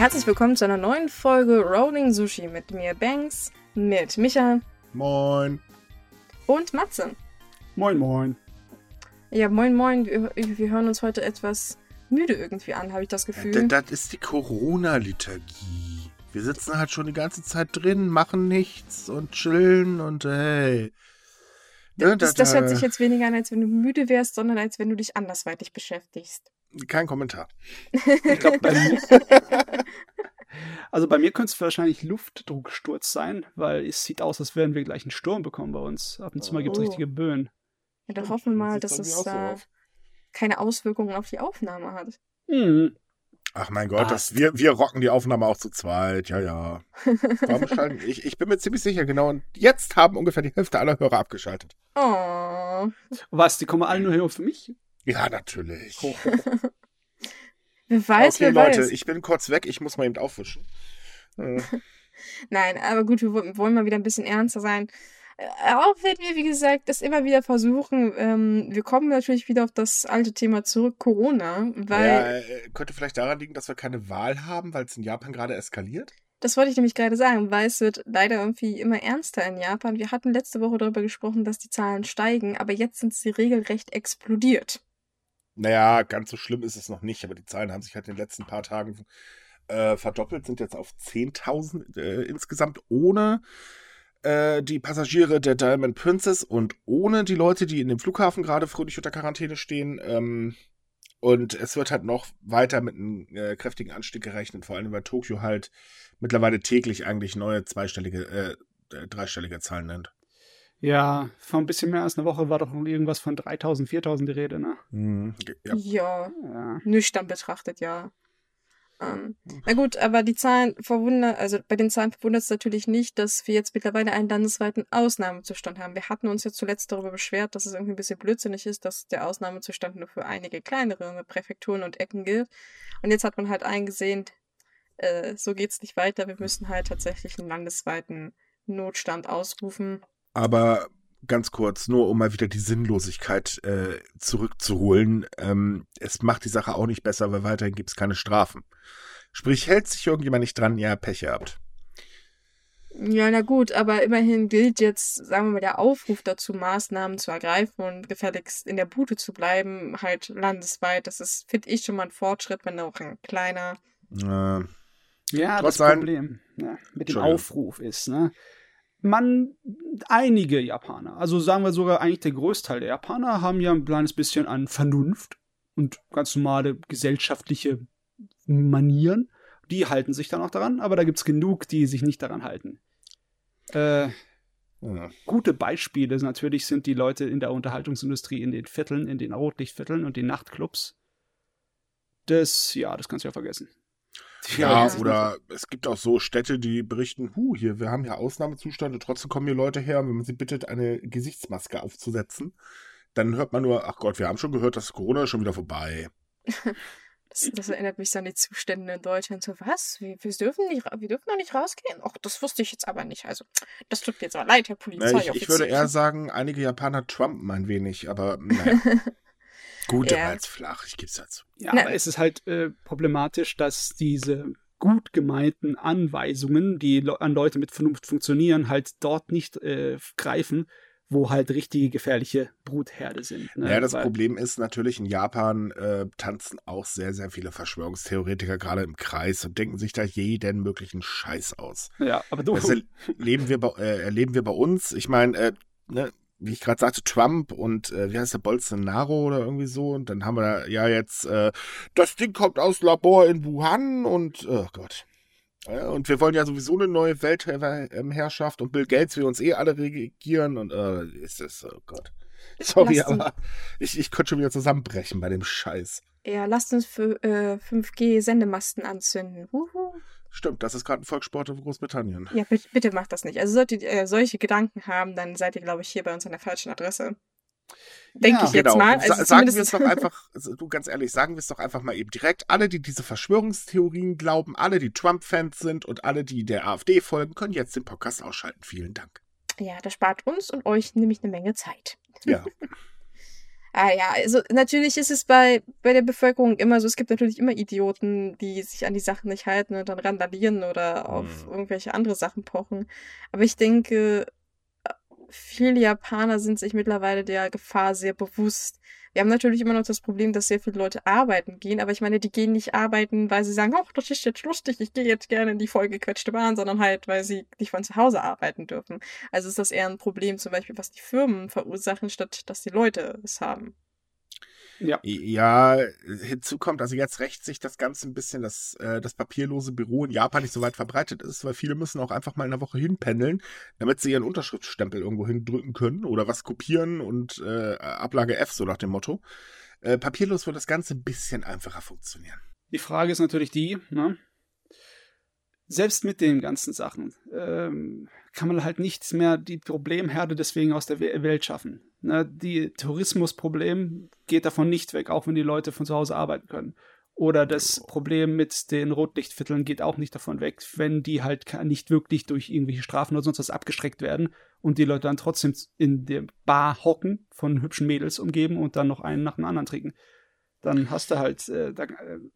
Herzlich willkommen zu einer neuen Folge Rolling Sushi mit mir Banks, mit Micha Moin. und Matze. Moin, moin. Ja, moin moin, wir, wir hören uns heute etwas müde irgendwie an, habe ich das Gefühl. Das ist die Corona-Liturgie. Wir sitzen halt schon die ganze Zeit drin, machen nichts und chillen und hey. Ne, das, das hört sich jetzt weniger an, als wenn du müde wärst, sondern als wenn du dich andersweitig beschäftigst. Kein Kommentar. Ich glaube, bei mir. Also bei mir könnte es wahrscheinlich Luftdrucksturz sein, weil es sieht aus, als werden wir gleich einen Sturm bekommen bei uns. Ab und zu mal gibt es Oh. richtige Böen. Ja, dann hoffen wir mal, Das dass es so da aus. keine Auswirkungen auf die Aufnahme hat. Hm. Ach mein Gott, das, wir, wir rocken die Aufnahme auch zu zweit. Ja, ja. Warum schalten? Ich, ich bin mir ziemlich sicher, genau. Und jetzt haben ungefähr die Hälfte aller Hörer abgeschaltet. Oh. Was, die kommen alle nur her für mich? Ja, natürlich. Wer weiß, okay, wer Leute, weiß. ich bin kurz weg. Ich muss mal eben aufwischen. Äh, Nein, aber gut, wir wo- wollen mal wieder ein bisschen ernster sein. Äh, Auch wenn wir, wie gesagt, das immer wieder versuchen. Ähm, wir kommen natürlich wieder auf das alte Thema zurück, Corona, weil ja, äh, könnte vielleicht daran liegen, dass wir keine Wahl haben, weil es in Japan gerade eskaliert. das wollte ich nämlich gerade sagen, weil es wird leider irgendwie immer ernster in Japan. Wir hatten letzte Woche darüber gesprochen, dass die Zahlen steigen, aber jetzt sind sie regelrecht explodiert. Naja, ganz so schlimm ist es noch nicht, aber die Zahlen haben sich halt in den letzten paar Tagen äh, verdoppelt, sind jetzt auf 10.000 äh, insgesamt ohne äh, die Passagiere der Diamond Princess und ohne die Leute, die in dem Flughafen gerade fröhlich unter Quarantäne stehen. Ähm, und es wird halt noch weiter mit einem äh, kräftigen Anstieg gerechnet, vor allem weil Tokio halt mittlerweile täglich eigentlich neue zweistellige, äh, dreistellige Zahlen nennt. Ja, vor ein bisschen mehr als einer Woche war doch noch irgendwas von 3000, 4000 die Rede, ne? Mhm. Ja. Ja, Ja. nüchtern betrachtet, ja. Ähm, na gut, aber die Zahlen verwundern, also bei den Zahlen verwundert es natürlich nicht, dass wir jetzt mittlerweile einen landesweiten Ausnahmezustand haben. Wir hatten uns ja zuletzt darüber beschwert, dass es irgendwie ein bisschen blödsinnig ist, dass der Ausnahmezustand nur für einige kleinere Präfekturen und Ecken gilt. Und jetzt hat man halt eingesehen, äh, so geht's nicht weiter. Wir müssen halt tatsächlich einen landesweiten Notstand ausrufen. Aber ganz kurz, nur um mal wieder die Sinnlosigkeit äh, zurückzuholen. Ähm, es macht die Sache auch nicht besser, weil weiterhin gibt es keine Strafen. Sprich, hält sich irgendjemand nicht dran, ja, Pech gehabt. Ja, na gut, aber immerhin gilt jetzt, sagen wir mal, der Aufruf dazu, Maßnahmen zu ergreifen und gefälligst in der Bude zu bleiben, halt landesweit. Das ist, finde ich, schon mal ein Fortschritt, wenn auch ein kleiner. Äh, Ja, das Problem ne, mit dem. Aufruf ist, ne? Man, einige Japaner, also sagen wir sogar eigentlich der Großteil der Japaner, haben ja ein kleines bisschen an Vernunft und ganz normale gesellschaftliche Manieren. Die halten sich dann auch daran, aber da gibt es genug, die sich nicht daran halten. Äh, ja. gute Beispiele natürlich sind die Leute in der Unterhaltungsindustrie in den Vierteln, in den Rotlichtvierteln und den Nachtclubs. Das, ja, das kannst du ja vergessen. Ja, Ja. oder es gibt auch so Städte, die berichten, hu, hier, wir haben ja Ausnahmezustand und trotzdem kommen hier Leute her, und wenn man sie bittet, eine Gesichtsmaske aufzusetzen, dann hört man nur, ach Gott, wir haben schon gehört, dass Corona ist schon wieder vorbei. Das, das erinnert mich so an die Zustände in Deutschland. So, was? Wir, wir, dürfen nicht, wir dürfen noch nicht rausgehen? Ach, das wusste ich jetzt aber nicht. Also, das tut mir jetzt aber leid, Herr Na, Polizeioffizier. ich, ich würde eher sagen, einige Japaner trumpen ein wenig, aber naja. Gut, Ja. jetzt flach, ich gebe es dazu. Ja, Na- aber es ist halt äh, problematisch, dass diese gut gemeinten Anweisungen, die le an Leute mit Vernunft funktionieren, halt dort nicht äh, greifen, wo halt richtige gefährliche Brutherde sind. Ne? Ja, das Weil- Problem ist natürlich, in Japan äh, tanzen auch sehr, sehr viele Verschwörungstheoretiker gerade im Kreis und denken sich da jeden möglichen Scheiß aus. Ja, aber du, Das erleben wir bei, äh, erleben wir bei uns. Ich meine, äh, ne, wie ich gerade sagte, Trump und äh, wie heißt der Bolsonaro oder irgendwie so. Und dann haben wir da ja jetzt, äh, das Ding kommt aus Labor in Wuhan und, oh Gott. Ja, und wir wollen ja sowieso eine neue Weltherrschaft und Bill Gates will uns eh alle regieren und äh, ist das, oh Gott. Sorry, Lass uns- aber ich, ich könnte schon wieder zusammenbrechen bei dem Scheiß. Ja, lasst uns für äh, 5G-Sendemasten anzünden. Wuhu. Stimmt, das ist gerade ein Volkssport in Großbritannien. Ja, bitte, bitte macht das nicht. Also solltet ihr äh, solche Gedanken haben, dann seid ihr, glaube ich, hier bei uns an der falschen Adresse. Denke Ja, ich jetzt genau. mal. Sa Also sagen wir es doch einfach, also du ganz ehrlich, sagen wir es doch einfach mal eben direkt. Alle, die diese Verschwörungstheorien glauben, alle, die Trump-Fans sind und alle, die der AfD folgen, können jetzt den Podcast ausschalten. Vielen Dank. Ja, das spart uns und euch nämlich eine Menge Zeit. Ja. Ah ja, also natürlich ist es bei, bei der Bevölkerung immer so, es gibt natürlich immer Idioten, die sich an die Sachen nicht halten und dann randalieren oder auf Mhm. irgendwelche andere Sachen pochen. Aber ich denke, viele Japaner sind sich mittlerweile der Gefahr sehr bewusst. Wir haben natürlich immer noch das Problem, dass sehr viele Leute arbeiten gehen, aber ich meine, die gehen nicht arbeiten, weil sie sagen, ach, das ist jetzt lustig, ich gehe jetzt gerne in die vollgequetschte Bahn, sondern halt, weil sie nicht von zu Hause arbeiten dürfen. Also ist das eher ein Problem, zum Beispiel, was die Firmen verursachen, statt dass die Leute es haben. Ja. Ja, hinzu kommt, also jetzt rächt sich das Ganze ein bisschen, dass äh, das papierlose Büro in Japan nicht so weit verbreitet ist, weil viele müssen auch einfach mal in der Woche hinpendeln, damit sie ihren Unterschriftstempel irgendwo hindrücken können oder was kopieren und äh, Ablage F, so nach dem Motto. Äh, papierlos wird das Ganze ein bisschen einfacher funktionieren. Die Frage ist natürlich die, ne? Selbst mit den ganzen Sachen ähm, kann man halt nichts mehr die Problemherde deswegen aus der We- Welt schaffen. Ne? Die Tourismusproblem geht davon nicht weg, auch wenn die Leute von zu Hause arbeiten können. Oder das Problem mit den Rotlichtvierteln geht auch nicht davon weg, wenn die halt nicht wirklich durch irgendwelche Strafen oder sonst was abgeschreckt werden und die Leute dann trotzdem in der Bar hocken, von hübschen Mädels umgeben und dann noch einen nach dem anderen trinken. Dann hast du halt äh, äh,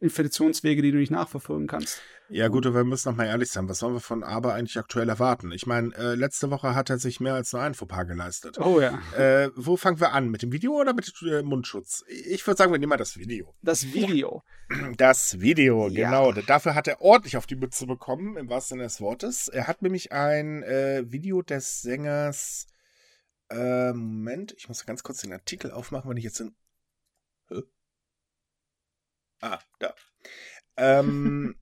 Infektionswege, die du nicht nachverfolgen kannst. Ja gut, aber wir müssen noch mal ehrlich sein, was sollen wir von Aber eigentlich aktuell erwarten? Ich meine, äh, letzte Woche hat er sich mehr als nur ein Fauxpas geleistet. Oh ja. Äh, wo fangen wir an? Mit dem Video oder mit äh, Mundschutz? Ich würde sagen, wir nehmen mal das Video. Das Video. Das Video, Ja. genau. Dafür hat er ordentlich auf die Mütze bekommen, im wahrsten Sinne des Wortes. Er hat nämlich ein äh, Video des Sängers. Äh, Moment, ich muss ganz kurz den Artikel aufmachen, wenn ich jetzt in. Ah, da. Ähm.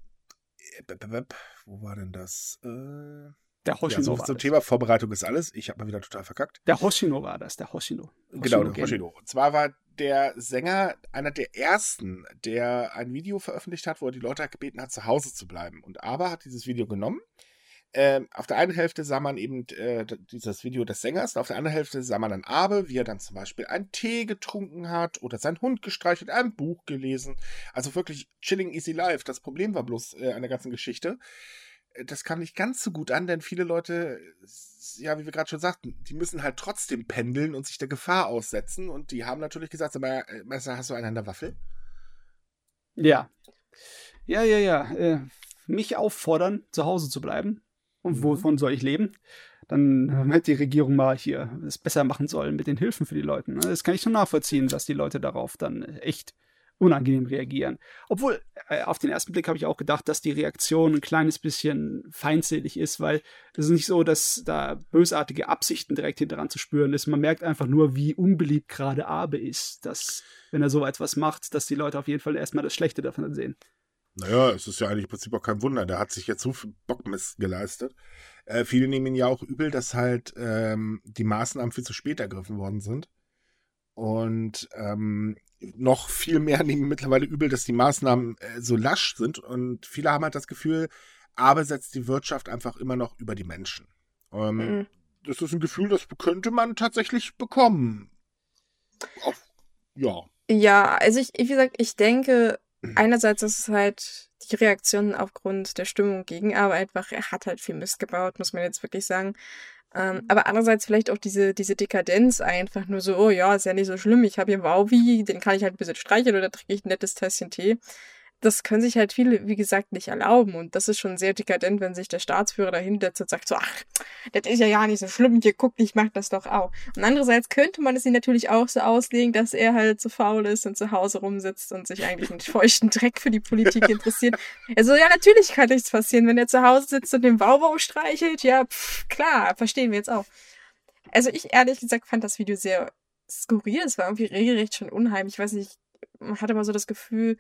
b- wo war denn das? Äh, Der ja, Hoshino so war zum das. Thema Vorbereitung ist alles. Ich habe mal wieder total verkackt. Der Hoshino war das, der Hoshino. Genau, der Game. Hoshino. Und zwar war der Sänger einer der ersten, der ein Video veröffentlicht hat, wo er die Leute gebeten hat, zu Hause zu bleiben. Und Aber hat dieses Video genommen. Ähm, auf der einen Hälfte sah man eben äh, dieses Video des Sängers, auf der anderen Hälfte sah man dann Abe, wie er dann zum Beispiel einen Tee getrunken hat oder seinen Hund gestreichelt, ein Buch gelesen. Also wirklich chilling easy life. Das Problem war bloß äh, an der ganzen Geschichte, äh, das kam nicht ganz so gut an, denn viele Leute, ja, wie wir gerade schon sagten, die müssen halt trotzdem pendeln und sich der Gefahr aussetzen. Und die haben natürlich gesagt, aber äh, Messer, hast du einen an der Waffel? Ja. Ja, ja, ja. Äh, mich auffordern, zu Hause zu bleiben. Und Mhm. wovon soll ich leben? Dann äh, hätte die Regierung mal hier es besser machen sollen mit den Hilfen für die Leute. Ne? Das kann ich schon nachvollziehen, dass die Leute darauf dann äh, echt unangenehm reagieren. Obwohl, äh, auf den ersten Blick habe ich auch gedacht, dass die Reaktion ein kleines bisschen feindselig ist, weil es ist nicht so, dass da bösartige Absichten direkt hinteran zu spüren ist. Man merkt einfach nur, wie unbeliebt gerade Abe ist, dass, wenn er so etwas macht, dass die Leute auf jeden Fall erstmal das Schlechte davon sehen. Naja, es ist ja eigentlich im Prinzip auch kein Wunder. Der hat sich jetzt so viel Bockmist geleistet. Äh, viele nehmen ihn ja auch übel, dass halt ähm, die Maßnahmen viel zu spät ergriffen worden sind. Und ähm, noch viel mehr nehmen mittlerweile übel, dass die Maßnahmen äh, so lasch sind. Und viele haben halt das Gefühl, aber setzt die Wirtschaft einfach immer noch über die Menschen. Ähm, Mhm. Das ist ein Gefühl, das könnte man tatsächlich bekommen. Auf, ja. Ja, also ich, wie gesagt, ich denke, einerseits ist es halt die Reaktion aufgrund der Stimmung gegen aber einfach, er hat halt viel Mist gebaut, muss man jetzt wirklich sagen. Ähm, aber andererseits vielleicht auch diese, diese Dekadenz einfach nur so, oh ja, ist ja nicht so schlimm, ich habe hier Wauwi, den kann ich halt ein bisschen streicheln oder trinke ich ein nettes Tässchen Tee. Das können sich halt viele, wie gesagt, nicht erlauben. Und das ist schon sehr dekadent, wenn sich der Staatsführer dahinsetzt und sagt so, ach, das ist ja ja nicht so schlimm, hier guckt, ich mach das doch auch. Und andererseits könnte man es ihm natürlich auch so auslegen, dass er halt so faul ist und zu Hause rumsitzt und sich eigentlich einen feuchten Dreck für die Politik interessiert. Also ja, natürlich kann nichts passieren, wenn er zu Hause sitzt und den Baubau streichelt. Ja, pff, klar, verstehen wir jetzt auch. Also ich ehrlich gesagt fand das Video sehr skurril. Es war irgendwie regelrecht schon unheimlich. Ich weiß nicht, man hatte mal so das Gefühl,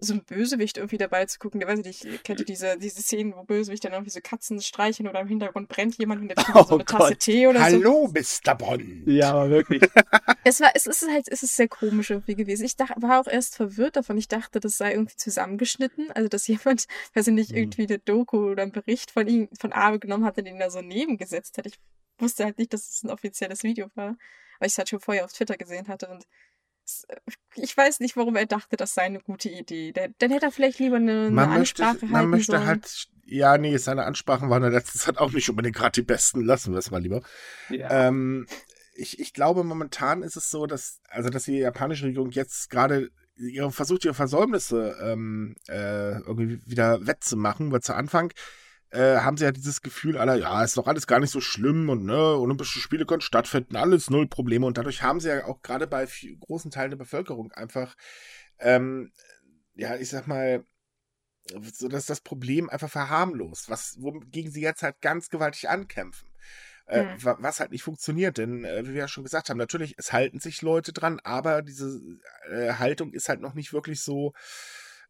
so ein Bösewicht irgendwie dabei zu gucken. Der weiß ich nicht, kennt ihr diese, diese Szenen, wo Bösewicht dann irgendwie so Katzen streicheln oder im Hintergrund brennt jemand und der trinkt so Oh eine Tasse Gott. Tee oder so. Hallo, Mr. Bond. Ja, aber wirklich. Es war, es ist halt, es ist sehr komisch irgendwie gewesen. Ich dachte, war auch erst verwirrt davon. Ich dachte, das sei irgendwie zusammengeschnitten. Also, dass jemand, weiß ich nicht, Mhm. irgendwie eine Doku oder einen Bericht von ihm, von Abe genommen hat und ihn da so nebengesetzt hat. Ich wusste halt nicht, dass es ein offizielles Video war, weil ich es halt schon vorher auf Twitter gesehen hatte und ich weiß nicht, warum er dachte, das sei eine gute Idee. Dann hätte er vielleicht lieber eine, eine man möchte, Ansprache man halten möchte sollen. halt, ja, nee, seine Ansprachen waren in letzter Zeit auch nicht unbedingt gerade die besten. Lassen wir es mal lieber. Ja. Ähm, ich, ich glaube, momentan ist es so, dass, also, dass die japanische Regierung jetzt gerade ihre, versucht, ihre Versäumnisse ähm, äh, irgendwie wieder wettzumachen, weil zu Anfang äh, haben sie ja dieses Gefühl aller, ja, ist doch alles gar nicht so schlimm und ne, Olympische Spiele können stattfinden, alles null Probleme. Und dadurch haben sie ja auch gerade bei großen Teilen der Bevölkerung einfach, ähm, ja, ich sag mal, so dass das Problem einfach verharmlost, was, wogegen sie jetzt halt ganz gewaltig ankämpfen. Äh, mhm. Was halt nicht funktioniert, denn äh, wie wir ja schon gesagt haben, natürlich, es halten sich Leute dran, aber diese äh, Haltung ist halt noch nicht wirklich so,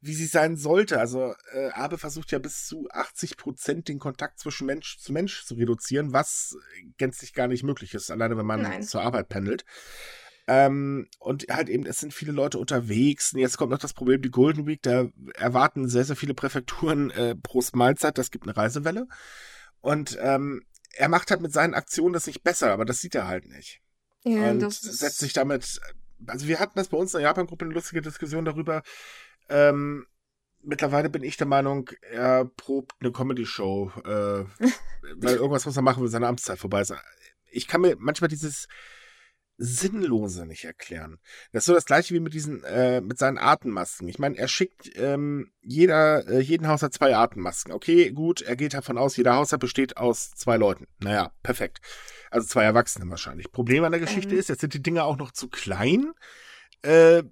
wie sie sein sollte. Also äh, Abe versucht ja bis zu 80 Prozent den Kontakt zwischen Mensch zu Mensch zu reduzieren, was gänzlich gar nicht möglich ist, alleine wenn man Nein. zur Arbeit pendelt. Ähm, und halt eben, es sind viele Leute unterwegs. Und jetzt kommt noch das Problem, die Golden Week, da erwarten sehr, sehr viele Präfekturen äh, pro Mahlzeit, das gibt eine Reisewelle. Und ähm, er macht halt mit seinen Aktionen das nicht besser, aber das sieht er halt nicht. Ja, und setzt sich damit, also wir hatten das bei uns in der Japan-Gruppe eine lustige Diskussion darüber, ähm, mittlerweile bin ich der Meinung, er probt eine Comedy-Show, äh, weil irgendwas muss er machen, wenn seine Amtszeit vorbei ist. Ich kann mir manchmal dieses Sinnlose nicht erklären. Das ist so das gleiche wie mit diesen, äh, mit seinen Atemmasken. Ich meine, er schickt ähm, jeder, äh, jeden Haushalt zwei Atemmasken. Okay, gut, er geht davon aus, jeder Haushalt besteht aus zwei Leuten. Naja, perfekt. Also zwei Erwachsene wahrscheinlich. Problem an der Geschichte mhm. ist, jetzt sind die Dinger auch noch zu klein. Äh,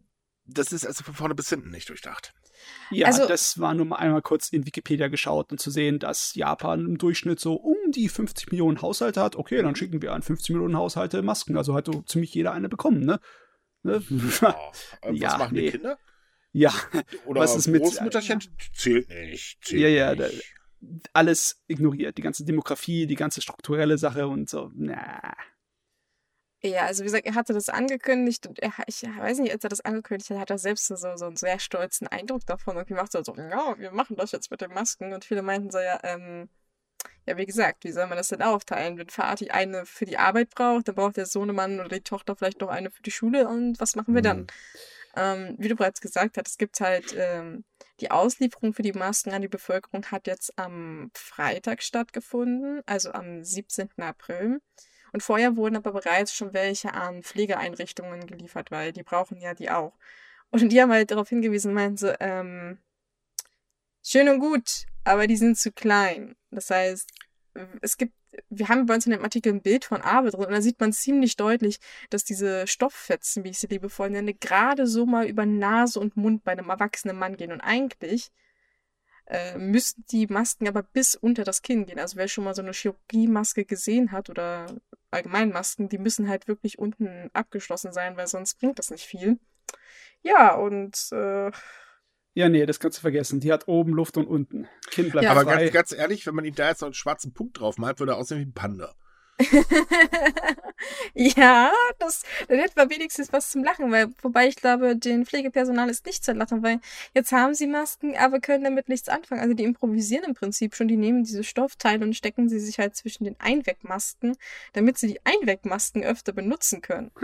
das ist also von vorne bis hinten nicht durchdacht. Ja, also, das war nur mal einmal kurz in Wikipedia geschaut und zu sehen, dass Japan im Durchschnitt so um die 50 Millionen Haushalte hat. Okay, dann schicken wir an 50 Millionen Haushalte Masken. Also hat so ziemlich jeder eine bekommen, ne? ne? Ja, was ja, machen nee. die Kinder? Ja, Oder was ist mit Großmütterchen zählt nicht. Zählt ja, ja, da, alles ignoriert. Die ganze Demografie, die ganze strukturelle Sache und so. Na. Ja, also wie gesagt, er hatte das angekündigt und er, ich weiß nicht, als er das angekündigt hat, hat er selbst so, so einen sehr stolzen Eindruck davon und gemacht so, so, ja, wir machen das jetzt mit den Masken und viele meinten so, ja, ähm, ja, wie gesagt, wie soll man das denn aufteilen? Wenn Vati eine für die Arbeit braucht, dann braucht der Sohnemann oder die Tochter vielleicht noch eine für die Schule und was machen wir dann? Mhm. Ähm, wie du bereits gesagt hast, es gibt halt ähm, die Auslieferung für die Masken an die Bevölkerung hat jetzt am Freitag stattgefunden, also am 17. April. Und vorher wurden aber bereits schon welche an Pflegeeinrichtungen geliefert, weil die brauchen ja die auch. Und die haben halt darauf hingewiesen, meinen so, ähm, schön und gut, aber die sind zu klein. Das heißt, es gibt, wir haben bei uns in dem Artikel ein Bild von Abe drin und da sieht man ziemlich deutlich, dass diese Stofffetzen, wie ich sie liebevoll nenne, gerade so mal über Nase und Mund bei einem erwachsenen Mann gehen. Und eigentlich äh, müssten die Masken aber bis unter das Kinn gehen. Also wer schon mal so eine Chirurgiemaske gesehen hat oder allgemein Masken, die müssen halt wirklich unten abgeschlossen sein, weil sonst bringt das nicht viel. Ja, und äh, ja, nee, das kannst du vergessen. Die hat oben Luft und unten. Kind bleibt ja, Aber frei. Ganz, ganz ehrlich, wenn man ihm da jetzt noch einen schwarzen Punkt drauf malt, würde er aussehen wie ein Panda. ja, das, dann hätten wir wenigstens was zum Lachen, weil, wobei ich glaube, den Pflegepersonal ist nicht zu lachen, weil jetzt haben sie Masken, aber können damit nichts anfangen. Also die improvisieren im Prinzip schon, die nehmen diese Stoffteile und stecken sie sich halt zwischen den Einwegmasken, damit sie die Einwegmasken öfter benutzen können.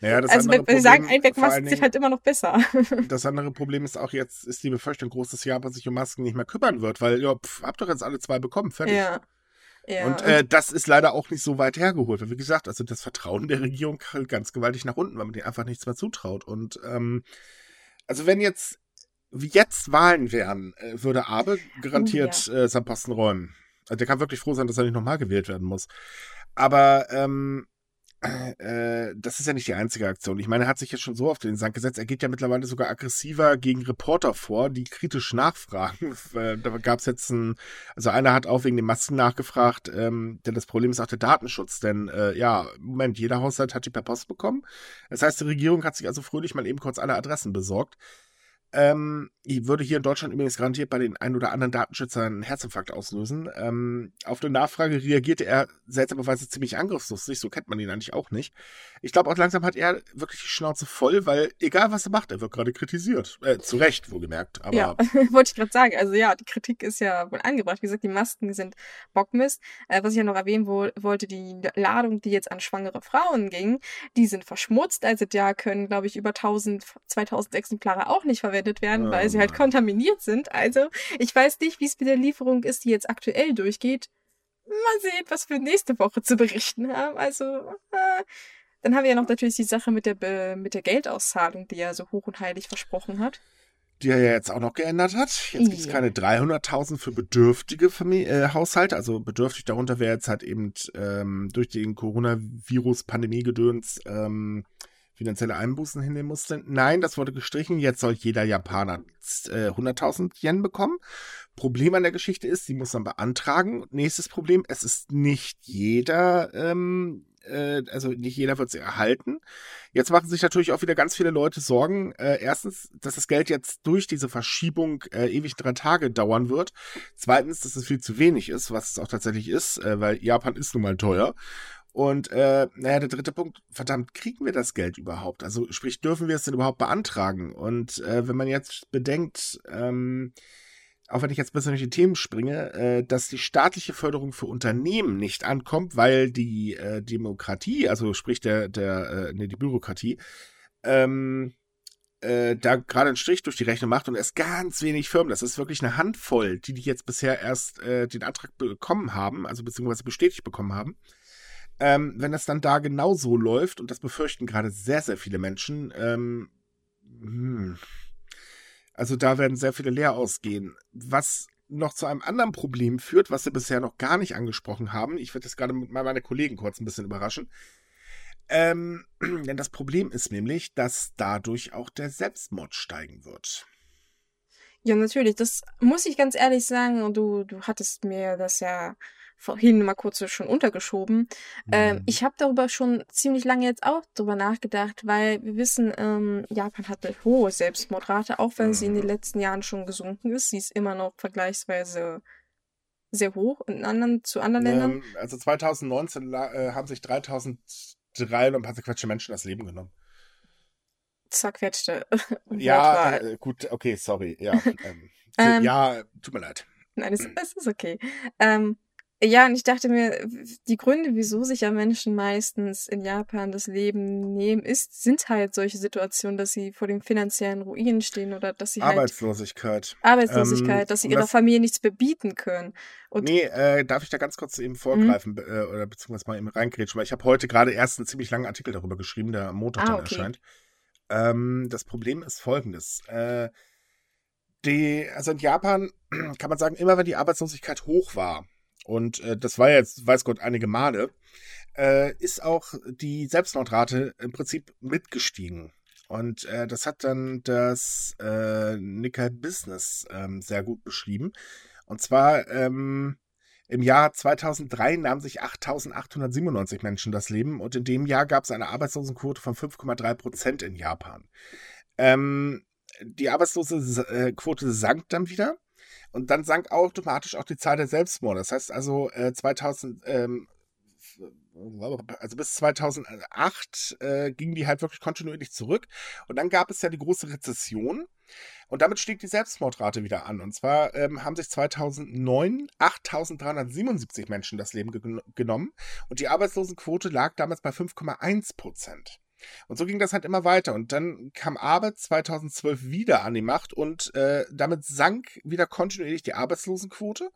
Naja, das also wenn, wenn sie sagen, Einwegmasken sind halt immer noch besser. das andere Problem ist auch jetzt, ist die Befürchtung groß, dass Japan sich um Masken nicht mehr kümmern wird, weil, ja, pf, habt doch jetzt alle zwei bekommen, fertig. Ja. Ja. Und äh, das ist leider auch nicht so weit hergeholt. Weil, wie gesagt, also das Vertrauen der Regierung ganz gewaltig nach unten, weil man denen einfach nichts mehr zutraut. Und ähm, also wenn jetzt wie jetzt Wahlen wären, äh, würde Abe garantiert oh, ja. äh, seinen Posten räumen. Also der kann wirklich froh sein, dass er nicht nochmal gewählt werden muss. Aber ähm, äh, das ist ja nicht die einzige Aktion. Ich meine, er hat sich jetzt schon so auf den Sand gesetzt. Er geht ja mittlerweile sogar aggressiver gegen Reporter vor, die kritisch nachfragen. da gab es jetzt ein, also einer hat auch wegen den Masken nachgefragt, ähm, denn das Problem ist auch der Datenschutz. Denn äh, ja, Moment, jeder Haushalt hat die per Post bekommen. Das heißt, die Regierung hat sich also fröhlich mal eben kurz alle Adressen besorgt. Ähm, ich würde hier in Deutschland übrigens garantiert bei den ein oder anderen Datenschützern einen Herzinfarkt auslösen. Ähm, auf eine Nachfrage reagierte er seltsamerweise ziemlich angriffslustig, so kennt man ihn eigentlich auch nicht. Ich glaube auch langsam hat er wirklich die Schnauze voll, weil egal was er macht, er wird gerade kritisiert. Äh, zu Recht, wohlgemerkt. Aber ja, wollte ich gerade sagen. Also ja, die Kritik ist ja wohl angebracht. Wie gesagt, die Masken sind Bockmist. Äh, was ich ja noch erwähnen wo wollte, die Ladung, die jetzt an schwangere Frauen ging, die sind verschmutzt. Also da können, glaube ich, über 1000, 2000 Exemplare auch nicht verwendet werden, oh, weil sie halt kontaminiert sind. Also ich weiß nicht, wie es mit der Lieferung ist, die jetzt aktuell durchgeht. Mal sehen, was wir nächste Woche zu berichten haben. Also, äh, Dann haben wir ja noch natürlich die Sache mit der, mit der Geldauszahlung, die er so hoch und heilig versprochen hat. Die er ja jetzt auch noch geändert hat. Jetzt gibt es keine 300.000 für bedürftige Familie, äh, Haushalte. Also bedürftig darunter wäre jetzt halt eben ähm, durch den Coronavirus-Pandemie-Gedöns ähm, finanzielle Einbußen hinnehmen musste. Nein, das wurde gestrichen. Jetzt soll jeder Japaner äh, 100.000 Yen bekommen. Problem an der Geschichte ist, sie muss dann beantragen. Nächstes Problem, es ist nicht jeder, ähm, äh, also nicht jeder wird sie erhalten. Jetzt machen sich natürlich auch wieder ganz viele Leute Sorgen. Äh, erstens, dass das Geld jetzt durch diese Verschiebung äh, ewig drei Tage dauern wird. Zweitens, dass es viel zu wenig ist, was es auch tatsächlich ist, äh, weil Japan ist nun mal teuer. Und äh, naja, der dritte Punkt, verdammt, kriegen wir das Geld überhaupt? Also sprich, dürfen wir es denn überhaupt beantragen? Und äh, wenn man jetzt bedenkt, ähm, auch wenn ich jetzt bisschen durch die Themen springe, äh, dass die staatliche Förderung für Unternehmen nicht ankommt, weil die äh, Demokratie, also sprich der, der, äh, nee, die Bürokratie, ähm, äh, da gerade einen Strich durch die Rechnung macht und es ganz wenig Firmen, das ist wirklich eine Handvoll, die die jetzt bisher erst äh, den Antrag bekommen haben, also beziehungsweise bestätigt bekommen haben, ähm, wenn das dann da genauso läuft, und das befürchten gerade sehr, sehr viele Menschen, ähm, hm, also da werden sehr viele leer ausgehen. Was noch zu einem anderen Problem führt, was wir bisher noch gar nicht angesprochen haben. Ich werde das gerade mit meinen Kollegen kurz ein bisschen überraschen. Ähm, denn das Problem ist nämlich, dass dadurch auch der Selbstmord steigen wird. Ja, natürlich. Das muss ich ganz ehrlich sagen. Du, du hattest mir das ja vorhin mal kurz schon untergeschoben. Ähm, mhm. Ähm, ich habe darüber schon ziemlich lange jetzt auch drüber nachgedacht, weil wir wissen, ähm, Japan hat eine hohe Selbstmordrate, auch wenn mhm. sie in den mhm. letzten Jahren schon gesunken ist. Sie ist immer noch vergleichsweise sehr hoch in anderen, zu anderen Ländern. Also 2019 äh, haben sich 3300 ein paar zerquetschte Menschen das Leben genommen. Zerquetschte. ja, äh, gut, okay, sorry. Ja, ähm, ähm, ja, tut mir leid. Nein, es, es ist okay. Ähm, ja, und ich dachte mir, die Gründe, wieso sich ja Menschen meistens in Japan das Leben nehmen, ist, sind halt solche Situationen, dass sie vor dem finanziellen Ruin stehen oder dass sie Arbeitslosigkeit. halt Arbeitslosigkeit, ähm, dass sie ihrer das, Familie nichts bebieten können. Und nee, äh, darf ich da ganz kurz eben vorgreifen mhm. äh, oder beziehungsweise mal eben reingrätschen, weil ich habe heute gerade erst einen ziemlich langen Artikel darüber geschrieben, der am Montag ah, dann okay. erscheint. Ähm, das Problem ist folgendes. Äh, die, also in Japan kann man sagen, immer wenn die Arbeitslosigkeit hoch war, und äh, das war jetzt, weiß Gott, einige Male, äh, ist auch die Selbstmordrate im Prinzip mitgestiegen. Und äh, das hat dann das äh, Nikkei Business ähm, sehr gut beschrieben. Und zwar ähm, im Jahr 2003 nahmen sich 8.897 Menschen das Leben und in dem Jahr gab es eine Arbeitslosenquote von 5,3 Prozent in Japan. Ähm, die Arbeitslosenquote äh, sank dann wieder und dann sank automatisch auch die Zahl der Selbstmorde. Das heißt also äh, 2000, ähm, also bis 2008 äh, ging die halt wirklich kontinuierlich zurück. Und dann gab es ja die große Rezession. Und damit stieg die Selbstmordrate wieder an. Und zwar ähm, haben sich 2009 8.377 Menschen das Leben ge genommen. Und die Arbeitslosenquote lag damals bei 5,1 Prozent. Und so ging das halt immer weiter. Und dann kam Arbeit 2012 wieder an die Macht und äh, damit sank wieder kontinuierlich die Arbeitslosenquote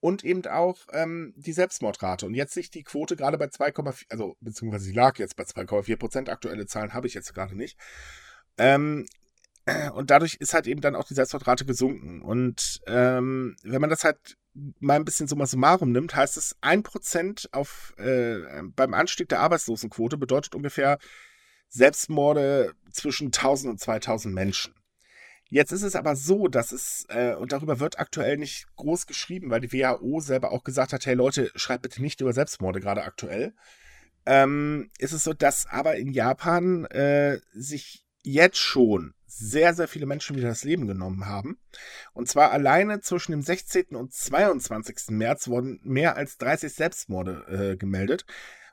und eben auch ähm, die Selbstmordrate. Und jetzt liegt die Quote gerade bei 2,4, also beziehungsweise sie lag jetzt bei 2,4 Prozent. Aktuelle Zahlen habe ich jetzt gerade nicht. Ähm, und dadurch ist halt eben dann auch die Selbstmordrate gesunken. Und ähm, wenn man das halt mal ein bisschen summa summarum nimmt, heißt es, 1% auf, äh, beim Anstieg der Arbeitslosenquote bedeutet ungefähr Selbstmorde zwischen 1000 und 2000 Menschen. Jetzt ist es aber so, dass es, äh, und darüber wird aktuell nicht groß geschrieben, weil die WHO selber auch gesagt hat, hey Leute, schreibt bitte nicht über Selbstmorde gerade aktuell. Ähm, ist es so, dass aber in Japan äh, sich jetzt schon sehr, sehr viele Menschen wieder das Leben genommen haben. Und zwar alleine zwischen dem 16. und 22. März wurden mehr als 30 Selbstmorde äh, gemeldet.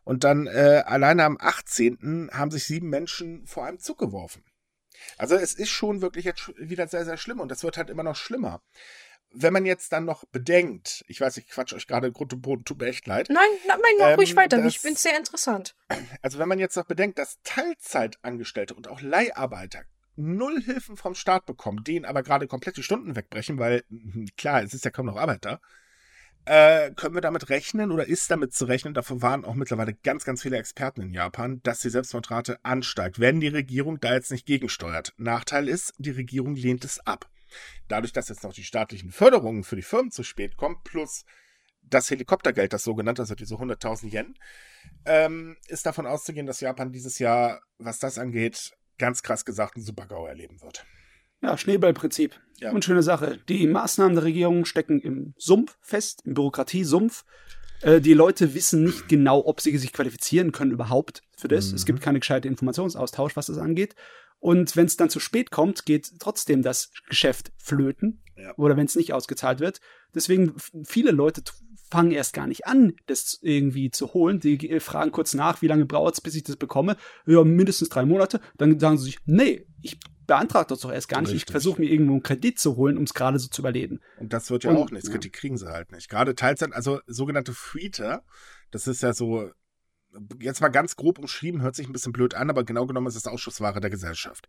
Und dann äh, alleine am 18. haben sich sieben Menschen vor einem Zug geworfen. Also es ist schon wirklich jetzt wieder sehr, sehr schlimm und das wird halt immer noch schlimmer. Wenn man jetzt dann noch bedenkt, ich weiß, ich quatsch euch gerade Grund und Boden, tut mir echt leid. Nein, nein, mach ähm, ruhig weiter, dass, ich bin sehr interessant. Also wenn man jetzt noch bedenkt, dass Teilzeitangestellte und auch Leiharbeiter null Hilfen vom Staat bekommen, denen aber gerade komplett die Stunden wegbrechen, weil hm, klar, es ist ja kaum noch Arbeit da, Äh, können wir damit rechnen oder ist damit zu rechnen, davon waren auch mittlerweile ganz, ganz viele Experten in Japan, dass die Selbstmordrate ansteigt, wenn die Regierung da jetzt nicht gegensteuert. Nachteil ist, die Regierung lehnt es ab. Dadurch, dass jetzt noch die staatlichen Förderungen für die Firmen zu spät kommen, plus das Helikoptergeld, das sogenannte, also diese 100.000 Yen, ähm, ist davon auszugehen, dass Japan dieses Jahr, was das angeht, ganz krass gesagt, einen Super-GAU erleben wird. Ja, Schneeballprinzip. Ja. Und schöne Sache. Die Maßnahmen der Regierung stecken im Sumpf fest, im Bürokratiesumpf. Äh, die Leute wissen nicht genau, ob sie sich qualifizieren können überhaupt für das. Mhm. Es gibt keine gescheite Informationsaustausch, was das angeht. Und wenn es dann zu spät kommt, geht trotzdem das Geschäft flöten. Ja. Oder wenn es nicht ausgezahlt wird. Deswegen, viele Leute fangen erst gar nicht an, das irgendwie zu holen. Die fragen kurz nach, wie lange braucht es, bis ich das bekomme. Ja, mindestens drei Monate. Dann sagen sie sich, nee, ich beantrage das doch erst gar nicht. Richtig. Ich versuche mir irgendwo einen Kredit zu holen, um es gerade so zu überleben. Und das wird ja Und, auch nichts. Ja. Die kriegen sie halt nicht. Gerade Teilzeit, also sogenannte Freeter, das ist ja so jetzt mal ganz grob umschrieben, hört sich ein bisschen blöd an, aber genau genommen ist es Ausschussware der Gesellschaft.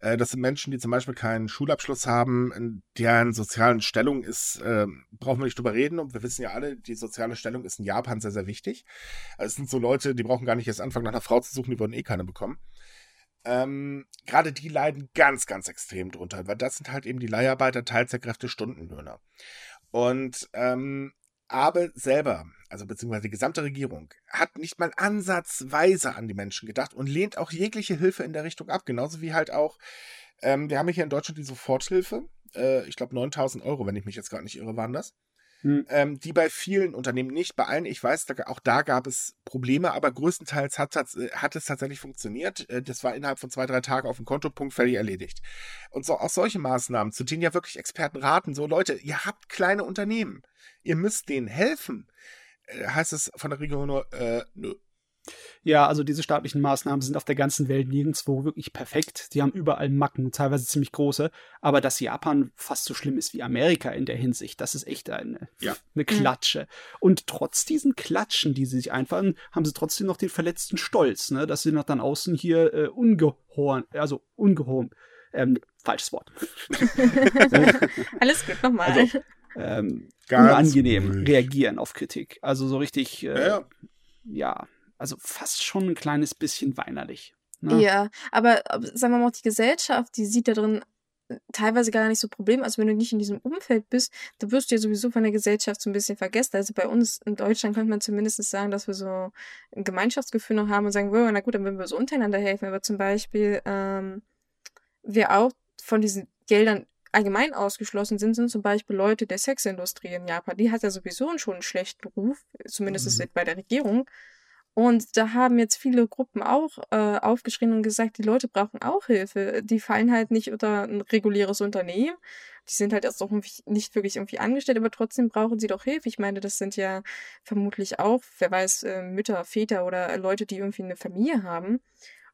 Äh, das sind Menschen, die zum Beispiel keinen Schulabschluss haben, deren sozialen Stellung ist, äh, brauchen wir nicht drüber reden. Und wir wissen ja alle, die soziale Stellung ist in Japan sehr, sehr wichtig. Also es sind so Leute, die brauchen gar nicht erst anfangen, nach einer Frau zu suchen, die würden eh keine bekommen. Ähm, Gerade die leiden ganz, ganz extrem drunter, weil das sind halt eben die Leiharbeiter, Teilzeitkräfte, Stundenlöhner. Und ähm, Abe selber, also beziehungsweise die gesamte Regierung, hat nicht mal ansatzweise an die Menschen gedacht und lehnt auch jegliche Hilfe in der Richtung ab. Genauso wie halt auch, ähm, wir haben hier in Deutschland die Soforthilfe, äh, ich glaube 9000 Euro, wenn ich mich jetzt gerade nicht irre, waren das. Hm. Ähm, die bei vielen Unternehmen nicht, bei allen, ich weiß, da, auch da gab es Probleme, aber größtenteils hat, hat, hat es tatsächlich funktioniert. Äh, das war innerhalb von zwei, drei Tagen auf dem Kontopunkt völlig erledigt. Und so auch solche Maßnahmen, zu denen ja wirklich Experten raten, so Leute, ihr habt kleine Unternehmen, ihr müsst denen helfen. Äh, heißt es von der Regierung nur, äh, nö, ja, also diese staatlichen Maßnahmen sind auf der ganzen Welt nirgendwo wirklich perfekt. Die haben überall Macken, teilweise ziemlich große. Aber dass Japan fast so schlimm ist wie Amerika in der Hinsicht, das ist echt eine, ja. eine mhm. Klatsche. Und trotz diesen Klatschen, die sie sich einfallen, haben sie trotzdem noch den verletzten Stolz, ne? dass sie noch dann außen hier äh, ungehorn, also ungehorn, ähm, falsches Wort. Alles gut, nochmal. Also, ähm, unangenehm ruhig. reagieren auf Kritik. Also so richtig, äh, ja. ja also fast schon ein kleines bisschen weinerlich. Ne? Ja, aber sagen wir mal, auch die Gesellschaft, die sieht da drin äh, teilweise gar nicht so Problem. Also wenn du nicht in diesem Umfeld bist, dann wirst du ja sowieso von der Gesellschaft so ein bisschen vergessen. Also bei uns in Deutschland könnte man zumindest sagen, dass wir so ein Gemeinschaftsgefühl noch haben und sagen, na gut, dann würden wir so untereinander helfen. Aber zum Beispiel, ähm, wir auch von diesen Geldern allgemein ausgeschlossen sind, sind zum Beispiel Leute der Sexindustrie in Japan. Die hat ja sowieso schon einen schlechten Ruf, zumindest mhm. bei der Regierung. Und da haben jetzt viele Gruppen auch äh, aufgeschrien und gesagt, die Leute brauchen auch Hilfe. Die fallen halt nicht unter ein reguläres Unternehmen. Die sind halt erst auch nicht wirklich irgendwie angestellt, aber trotzdem brauchen sie doch Hilfe. Ich meine, das sind ja vermutlich auch, wer weiß, äh, Mütter, Väter oder Leute, die irgendwie eine Familie haben.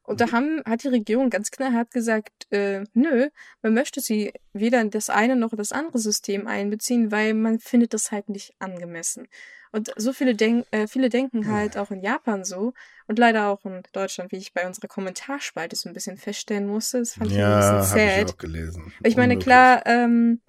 Und da mhm. haben, hat die Regierung ganz knallhart gesagt, äh, nö, man möchte sie weder in das eine noch das andere System einbeziehen, weil man findet das halt nicht angemessen. Und so viele, denk äh, viele denken halt auch in Japan so und leider auch in Deutschland, wie ich bei unserer Kommentarspalte so ein bisschen feststellen musste. Das fand ich ja, ein bisschen sad. Ich auch gelesen. Ich meine, klar, ähm,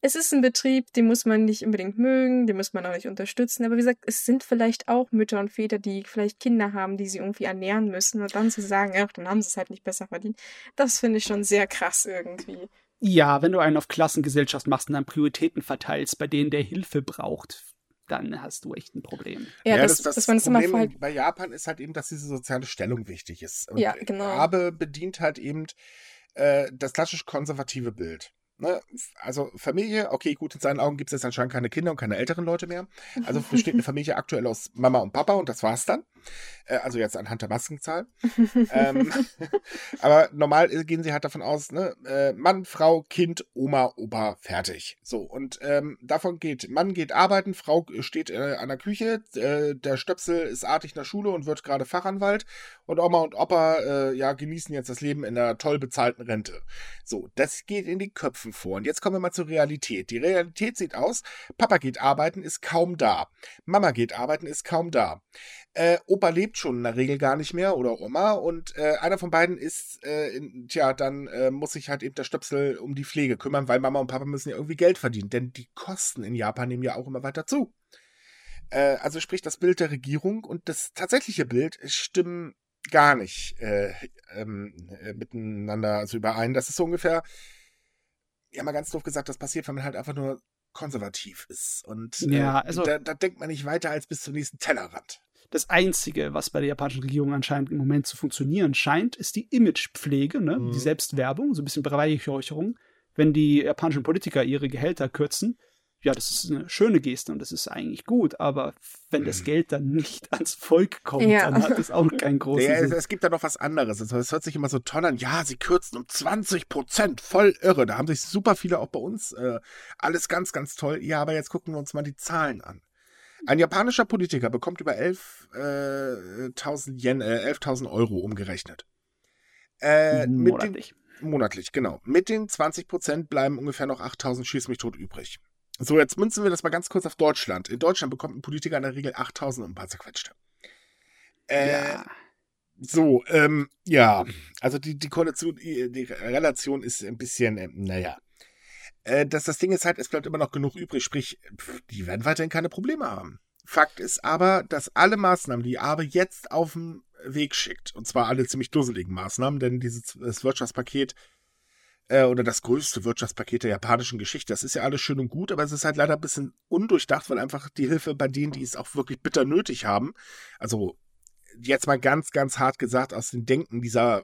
es ist ein Betrieb, den muss man nicht unbedingt mögen, den muss man auch nicht unterstützen. Aber wie gesagt, es sind vielleicht auch Mütter und Väter, die vielleicht Kinder haben, die sie irgendwie ernähren müssen. Und dann zu sagen, ach, dann haben sie es halt nicht besser verdient. Das finde ich schon sehr krass irgendwie. Ja, wenn du einen auf Klassengesellschaft machst und dann Prioritäten verteilst, bei denen der Hilfe braucht, dann hast du echt ein Problem. Ja, ja das, das, das, das Problem immer bei Japan ist halt eben, dass diese soziale Stellung wichtig ist. Und ja, genau. Abe bedient halt eben äh, das klassisch konservative Bild. Ne? Also Familie, okay, gut, in seinen Augen gibt es jetzt anscheinend keine Kinder und keine älteren Leute mehr. Also besteht eine Familie aktuell aus Mama und Papa und das war's dann. Äh, also jetzt anhand der Maskenzahl. ähm, aber normal gehen sie halt davon aus, ne? Äh, Mann, Frau, Kind, Oma, Opa, fertig. So, und ähm, davon geht, Mann geht arbeiten, Frau steht äh, an der Küche, äh, der Stöpsel ist artig in der Schule und wird gerade Fachanwalt und Oma und Opa, äh, ja, genießen jetzt das Leben in einer toll bezahlten Rente. So, das geht in die Köpfen vor. Und jetzt kommen wir mal zur Realität. Die Realität sieht aus, Papa geht arbeiten, ist kaum da. Mama geht arbeiten, ist kaum da. Äh, Opa lebt schon in der Regel gar nicht mehr oder Oma und äh, einer von beiden ist, äh, in, tja, dann äh, muss sich halt eben der Stöpsel um die Pflege kümmern, weil Mama und Papa müssen ja irgendwie Geld verdienen, denn die Kosten in Japan nehmen ja auch immer weiter zu. Äh, also sprich das Bild der Regierung und das tatsächliche Bild stimmen gar nicht äh, ähm, äh, miteinander also überein. Das ist so ungefähr, ja mal ganz doof gesagt, das passiert, wenn man halt einfach nur konservativ ist. Und Ja, also- da, da denkt man nicht weiter als bis zum nächsten Tellerrand. Das Einzige, was bei der japanischen Regierung anscheinend im Moment zu funktionieren scheint, ist die Imagepflege, ne? Mhm. die Selbstwerbung, so ein bisschen Bereicherung. Wenn die japanischen Politiker ihre Gehälter kürzen, ja, das ist eine schöne Geste und das ist eigentlich gut, aber wenn das Mhm. Geld dann nicht ans Volk kommt, Ja. dann hat das auch keinen großen Ja, es, Sinn. es gibt da noch was anderes. Also, es hört sich immer so toll an. Ja, sie kürzen um 20 Prozent. Voll irre. Da haben sich super viele auch bei uns. Äh, alles ganz, ganz toll. Ja, aber jetzt gucken wir uns mal die Zahlen an. Ein japanischer Politiker bekommt über 11.000 Yen, äh, 11.000 Euro umgerechnet. Äh, mit den, monatlich. monatlich, genau. Mit den 20 Prozent bleiben ungefähr noch 8.000 Schieß mich tot übrig. So, jetzt münzen wir das mal ganz kurz auf Deutschland. In Deutschland bekommt ein Politiker in der Regel 8.000 und ein paar zerquetschte. Äh, ja. so, ähm, ja, also die, die Koalition, die die Relation ist ein bisschen, ähm, naja. Äh, das, das Ding ist halt, es bleibt immer noch genug übrig, sprich, die werden weiterhin keine Probleme haben. Fakt ist aber, dass alle Maßnahmen, die Abe jetzt auf den Weg schickt, und zwar alle ziemlich dusseligen Maßnahmen, denn dieses Wirtschaftspaket äh, oder das größte Wirtschaftspaket der japanischen Geschichte, das ist ja alles schön und gut, aber es ist halt leider ein bisschen undurchdacht, weil einfach die Hilfe bei denen, die es auch wirklich bitter nötig haben, also jetzt mal ganz, ganz hart gesagt, aus den Denken dieser äh,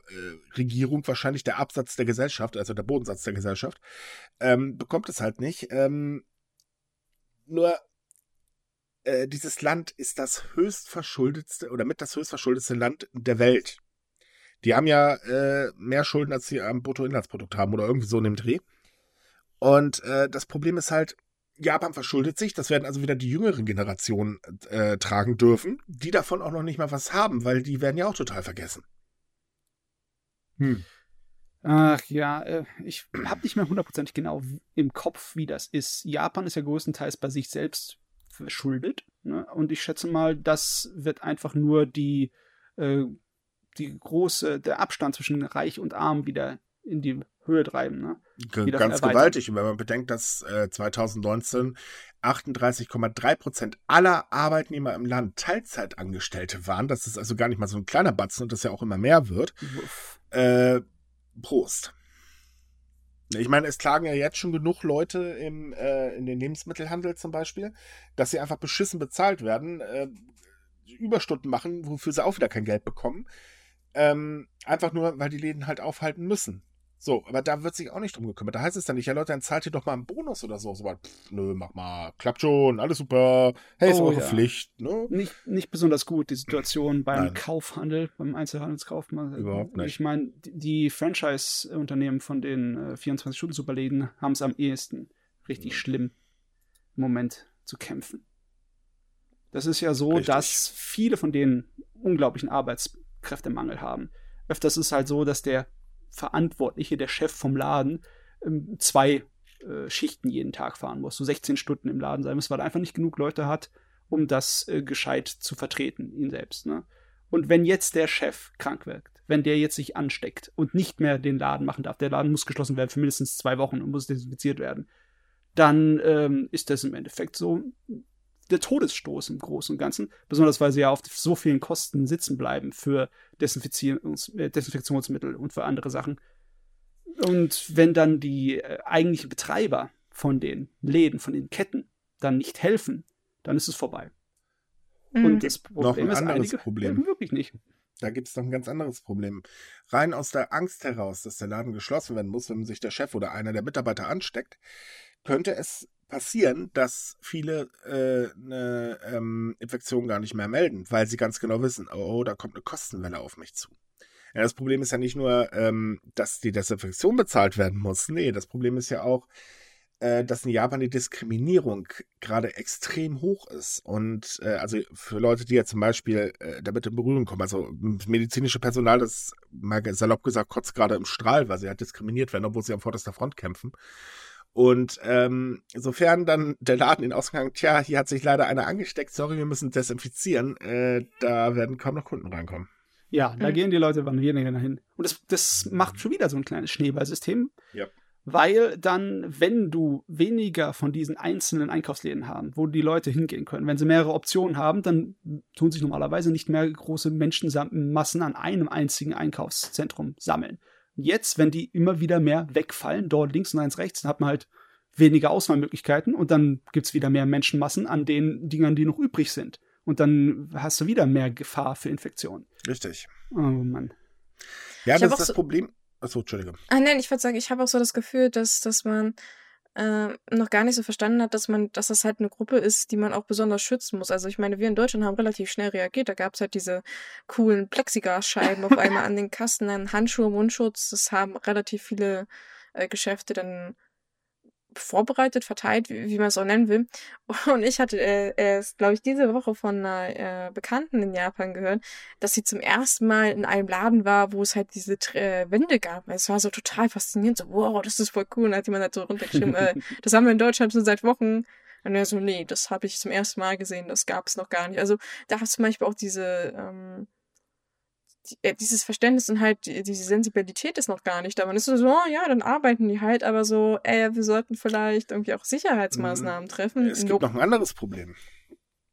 Regierung wahrscheinlich der Absatz der Gesellschaft, also der Bodensatz der Gesellschaft, ähm, bekommt es halt nicht. Ähm, nur äh, dieses Land ist das höchst verschuldetste oder mit das höchst verschuldetste Land der Welt. Die haben ja äh, mehr Schulden, als sie am Bruttoinlandsprodukt haben oder irgendwie so in dem Dreh. Und äh, das Problem ist halt, Japan verschuldet sich, das werden also wieder die jüngeren Generationen äh, tragen dürfen, die davon auch noch nicht mal was haben, weil die werden ja auch total vergessen. Hm. Ach ja, äh, ich habe nicht mehr hundertprozentig genau im Kopf, wie das ist. Japan ist ja größtenteils bei sich selbst verschuldet. Ne? Und ich schätze mal, das wird einfach nur die, äh, die große, der Abstand zwischen Reich und Arm wieder in die Höhe treiben. Ne? Ge- Ganz erweitern. gewaltig. Und wenn man bedenkt, dass äh, 2019 38,3 Prozent aller Arbeitnehmer im Land Teilzeitangestellte waren, das ist also gar nicht mal so ein kleiner Batzen und das ja auch immer mehr wird, äh, Prost. Ich meine, es klagen ja jetzt schon genug Leute im, äh, in den Lebensmittelhandel zum Beispiel, dass sie einfach beschissen bezahlt werden, äh, Überstunden machen, wofür sie auch wieder kein Geld bekommen. Ähm, einfach nur, weil die Läden halt aufhalten müssen. So, aber da wird sich auch nicht drum gekümmert. Da heißt es dann nicht, ja Leute, dann zahlt ihr doch mal einen Bonus oder so. So, pff, nö, mach mal, klappt schon, alles super. Hey, ist Oh, eure ja. Pflicht, ne? Nicht, nicht besonders gut, die Situation beim Nein. Kaufhandel, beim Einzelhandelskaufmann. Überhaupt nicht. Ich meine, die- die Franchise-Unternehmen von den äh, 24-Stunden-Superläden haben es am ehesten richtig Mhm. schlimm im Moment zu kämpfen. Das ist ja so, Richtig. dass viele von denen unglaublichen Arbeitskräftemangel haben. Öfters ist es halt so, dass der Verantwortliche, der Chef vom Laden, ähm, zwei äh, Schichten jeden Tag fahren muss, so 16 Stunden im Laden sein muss, weil er einfach nicht genug Leute hat, um das äh, gescheit zu vertreten, ihn selbst. Ne? Und wenn jetzt der Chef krank wird, wenn der jetzt sich ansteckt und nicht mehr den Laden machen darf, der Laden muss geschlossen werden für mindestens zwei Wochen und muss desinfiziert werden, dann ähm, ist das im Endeffekt so der Todesstoß im Großen und Ganzen, besonders weil sie ja auf so vielen Kosten sitzen bleiben für Desinfizierungs äh, Desinfektionsmittel und für andere Sachen. Und wenn dann die äh, eigentlichen Betreiber von den Läden, von den Ketten dann nicht helfen, dann ist es vorbei. Mhm. Und das Problem ein ist, anderes einige Problem. wirklich nicht. Da gibt es noch ein ganz anderes Problem. Rein aus der Angst heraus, dass der Laden geschlossen werden muss, wenn sich der Chef oder einer der Mitarbeiter ansteckt, könnte es passieren, dass viele äh, eine ähm, Infektion gar nicht mehr melden, weil sie ganz genau wissen, oh, oh, da kommt eine Kostenwelle auf mich zu. Ja, das Problem ist ja nicht nur, ähm, dass die Desinfektion bezahlt werden muss. Nee, das Problem ist ja auch, äh, dass in Japan die Diskriminierung gerade extrem hoch ist. Und äh, also für Leute, die ja zum Beispiel äh, damit in Berührung kommen, also medizinische Personal, das mal salopp gesagt kotzt gerade im Strahl, weil sie halt diskriminiert werden, obwohl sie am vorderster Front kämpfen. Und ähm, sofern dann der Laden in Ausgang, tja, hier hat sich leider einer angesteckt, sorry, wir müssen desinfizieren, äh, da werden kaum noch Kunden reinkommen. Ja, da Mhm. gehen die Leute weniger hin. Und das, das macht schon wieder so ein kleines Schneeballsystem. Ja. Weil dann, wenn du weniger von diesen einzelnen Einkaufsläden haben, wo die Leute hingehen können, wenn sie mehrere Optionen haben, dann tun sich normalerweise nicht mehr große Menschenmassen an einem einzigen Einkaufszentrum sammeln. Jetzt, wenn die immer wieder mehr wegfallen, dort links und eins rechts, dann hat man halt weniger Auswahlmöglichkeiten und dann gibt es wieder mehr Menschenmassen an den Dingern, die noch übrig sind. Und dann hast du wieder mehr Gefahr für Infektionen. Richtig. Oh Mann. Ja, Ich das ist das so- Problem. Achso, Entschuldigung. Ah, nein, ich würde sagen, ich habe auch so das Gefühl, dass, dass man äh, noch gar nicht so verstanden hat, dass man, dass das halt eine Gruppe ist, die man auch besonders schützen muss. Also ich meine, wir in Deutschland haben relativ schnell reagiert. Da gab es halt diese coolen Plexiglasscheiben auf einmal an den Kasten, dann Handschuhe, Mundschutz. Das haben relativ viele äh, Geschäfte dann vorbereitet, verteilt, wie, wie man es auch nennen will. Und ich hatte äh, erst, glaube ich, diese Woche von einer äh, Bekannten in Japan gehört, dass sie zum ersten Mal in einem Laden war, wo es halt diese äh, Wände gab. Es war so total faszinierend, so, wow, das ist voll cool. Und dann hat jemand halt so runtergeschrieben, äh, das haben wir in Deutschland schon seit Wochen. Und er so, nee, das habe ich zum ersten Mal gesehen, das gab es noch gar nicht. Also da hast du zum Beispiel auch diese, ähm, äh, dieses Verständnis und halt die, diese Sensibilität ist noch gar nicht da. Man ist so, so, oh, ja, dann arbeiten die halt, aber so, ey, wir sollten vielleicht irgendwie auch Sicherheitsmaßnahmen treffen. Es gibt noch ein anderes Problem.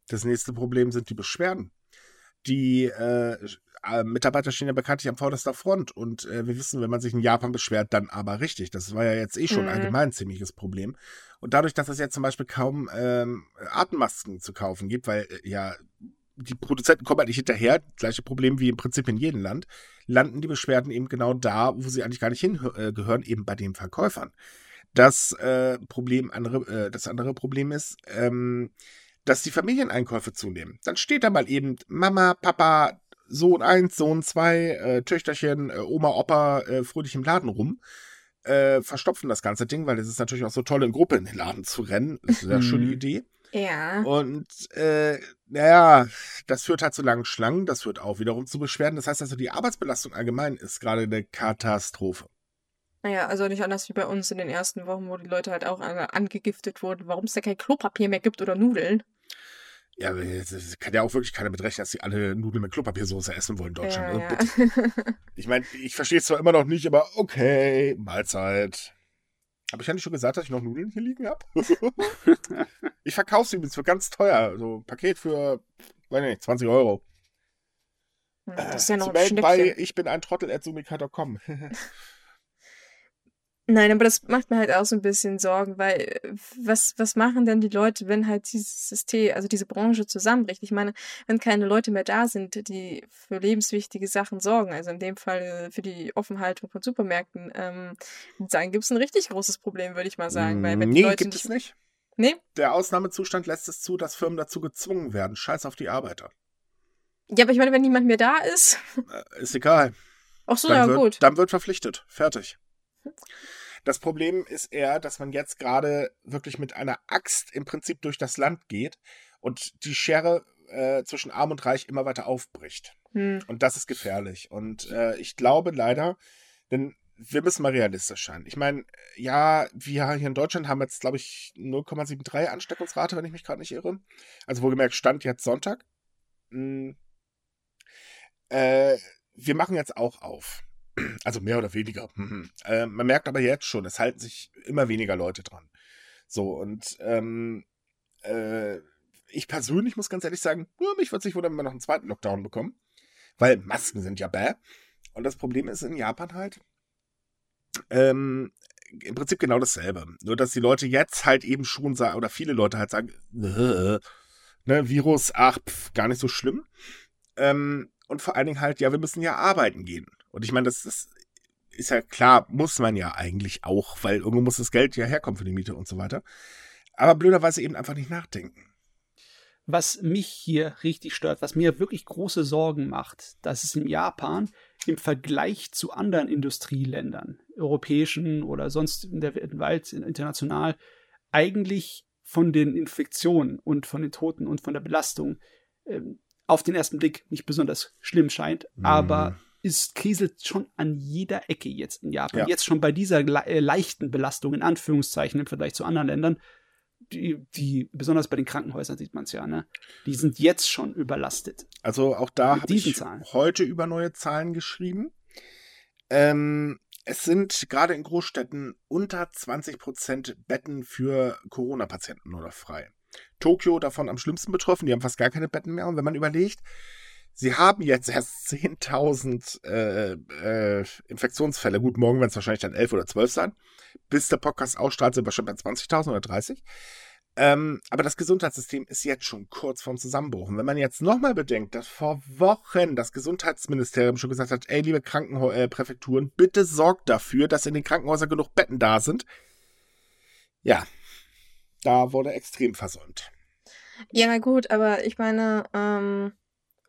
Das nächste Problem sind die Beschwerden. Die äh, äh, Mitarbeiter stehen ja bekanntlich am vorderster Front und äh, wir wissen, wenn man sich in Japan beschwert, dann aber richtig. Das war ja jetzt eh schon Mhm. allgemein ein ziemliches Problem. Und dadurch, dass es jetzt zum Beispiel kaum ähm, Atemmasken zu kaufen gibt, weil äh, ja die Produzenten kommen halt nicht hinterher, gleiche Problem wie im Prinzip in jedem Land, landen die Beschwerden eben genau da, wo sie eigentlich gar nicht hingehören, eben bei den Verkäufern. Das äh, Problem, andere, äh, das andere Problem ist, ähm, dass die Familieneinkäufe zunehmen. Dann steht da mal eben Mama, Papa, Sohn 1, Sohn 2, äh, Töchterchen, äh, Oma, Opa äh, fröhlich im Laden rum. Äh, verstopfen das ganze Ding, weil es ist natürlich auch so toll, in Gruppe in den Laden zu rennen. Das ist eine schöne Mhm. Idee. Ja. Und äh, naja, das führt halt zu langen Schlangen, das führt auch wiederum zu Beschwerden. Das heißt also, die Arbeitsbelastung allgemein ist gerade eine Katastrophe. Naja, also nicht anders wie bei uns in den ersten Wochen, wo die Leute halt auch angegiftet wurden, warum es da kein Klopapier mehr gibt oder Nudeln. Ja, es- es kann ja auch wirklich keiner mitrechnen, dass sie alle Nudeln mit Klopapiersoße essen wollen in Deutschland. Ja, Also bitte. Ich meine, ich verstehe es zwar immer noch nicht, aber okay, Mahlzeit. Habe ich nicht schon gesagt, dass ich noch Nudeln hier liegen habe? ich verkaufe sie übrigens für ganz teuer. So ein Paket für, weiß nicht, 20 Euro. das ist ja noch Zu ein bei ich bin ein Trottel at. Nein, aber das macht mir halt auch so ein bisschen Sorgen, weil äh, was, was machen denn die Leute, wenn halt dieses System, also diese Branche zusammenbricht? Ich meine, wenn keine Leute mehr da sind, die für lebenswichtige Sachen sorgen, also in dem Fall äh, für die Offenhaltung von Supermärkten, ähm, dann gibt es ein richtig großes Problem, würde ich mal sagen. Weil wenn die nee, Leute gibt nicht, es nicht. Nee? Der Ausnahmezustand lässt es zu, dass Firmen dazu gezwungen werden. Scheiß auf die Arbeiter. Ja, aber ich meine, wenn niemand mehr da ist. Äh, ist egal. Ach so, dann, ja wird, gut. dann wird verpflichtet. Fertig. Das Problem ist eher, dass man jetzt gerade wirklich mit einer Axt im Prinzip durch das Land geht und die Schere äh, zwischen Arm und Reich immer weiter aufbricht. Hm. Und das ist gefährlich. Und äh, ich glaube leider, denn wir müssen mal realistisch sein. Ich meine, ja, wir hier in Deutschland haben jetzt, glaube ich, 0,73 Ansteckungsrate, wenn ich mich gerade nicht irre. Also wohlgemerkt, Stand jetzt Sonntag. Hm. Äh, wir machen jetzt auch auf. Also mehr oder weniger. Äh, man merkt aber jetzt schon, es halten sich immer weniger Leute dran. So, und ähm, äh, ich persönlich muss ganz ehrlich sagen, ja, mich würde sich wundern, wenn wir noch einen zweiten Lockdown bekommen. Weil Masken sind ja bäh. Und das Problem ist in Japan halt, ähm, im Prinzip genau dasselbe. Nur, dass die Leute jetzt halt eben schon sagen, oder viele Leute halt sagen, ne, Virus, ach, pf, gar nicht so schlimm. Ähm, und vor allen Dingen halt, ja, wir müssen ja arbeiten gehen. Und ich meine, das ist, ist ja klar, muss man ja eigentlich auch, weil irgendwo muss das Geld ja herkommen für die Miete und so weiter. Aber blöderweise eben einfach nicht nachdenken. Was mich hier richtig stört, was mir wirklich große Sorgen macht, dass es in Japan im Vergleich zu anderen Industrieländern, europäischen oder sonst in der Welt international, eigentlich von den Infektionen und von den Toten und von der Belastung ähm, auf den ersten Blick nicht besonders schlimm scheint, Mhm. aber es kriselt schon an jeder Ecke jetzt in Japan. Ja. Jetzt schon bei dieser le äh, leichten Belastung, in Anführungszeichen, im Vergleich zu anderen Ländern, die, die besonders bei den Krankenhäusern sieht man es ja, ne? Die sind jetzt schon überlastet. Also auch da habe ich Zahlen. heute über neue Zahlen geschrieben. Ähm, es sind gerade in Großstädten unter 20 Prozent Betten für Corona-Patienten noch frei. Tokio davon am schlimmsten betroffen, die haben fast gar keine Betten mehr. Und wenn man überlegt, sie haben jetzt erst 10.000 äh, äh, Infektionsfälle, gut, morgen werden es wahrscheinlich dann 11 oder 12 sein. Bis der Podcast ausstrahlt, sind wir schon bei 20.000 oder 30. Ähm, aber das Gesundheitssystem ist jetzt schon kurz vorm Zusammenbruch. Und wenn man jetzt nochmal bedenkt, dass vor Wochen das Gesundheitsministerium schon gesagt hat, ey, liebe Krankenpräfekturen, äh, bitte sorgt dafür, dass in den Krankenhäusern genug Betten da sind. Ja, da wurde extrem versäumt. Ja, gut, aber ich meine, ähm,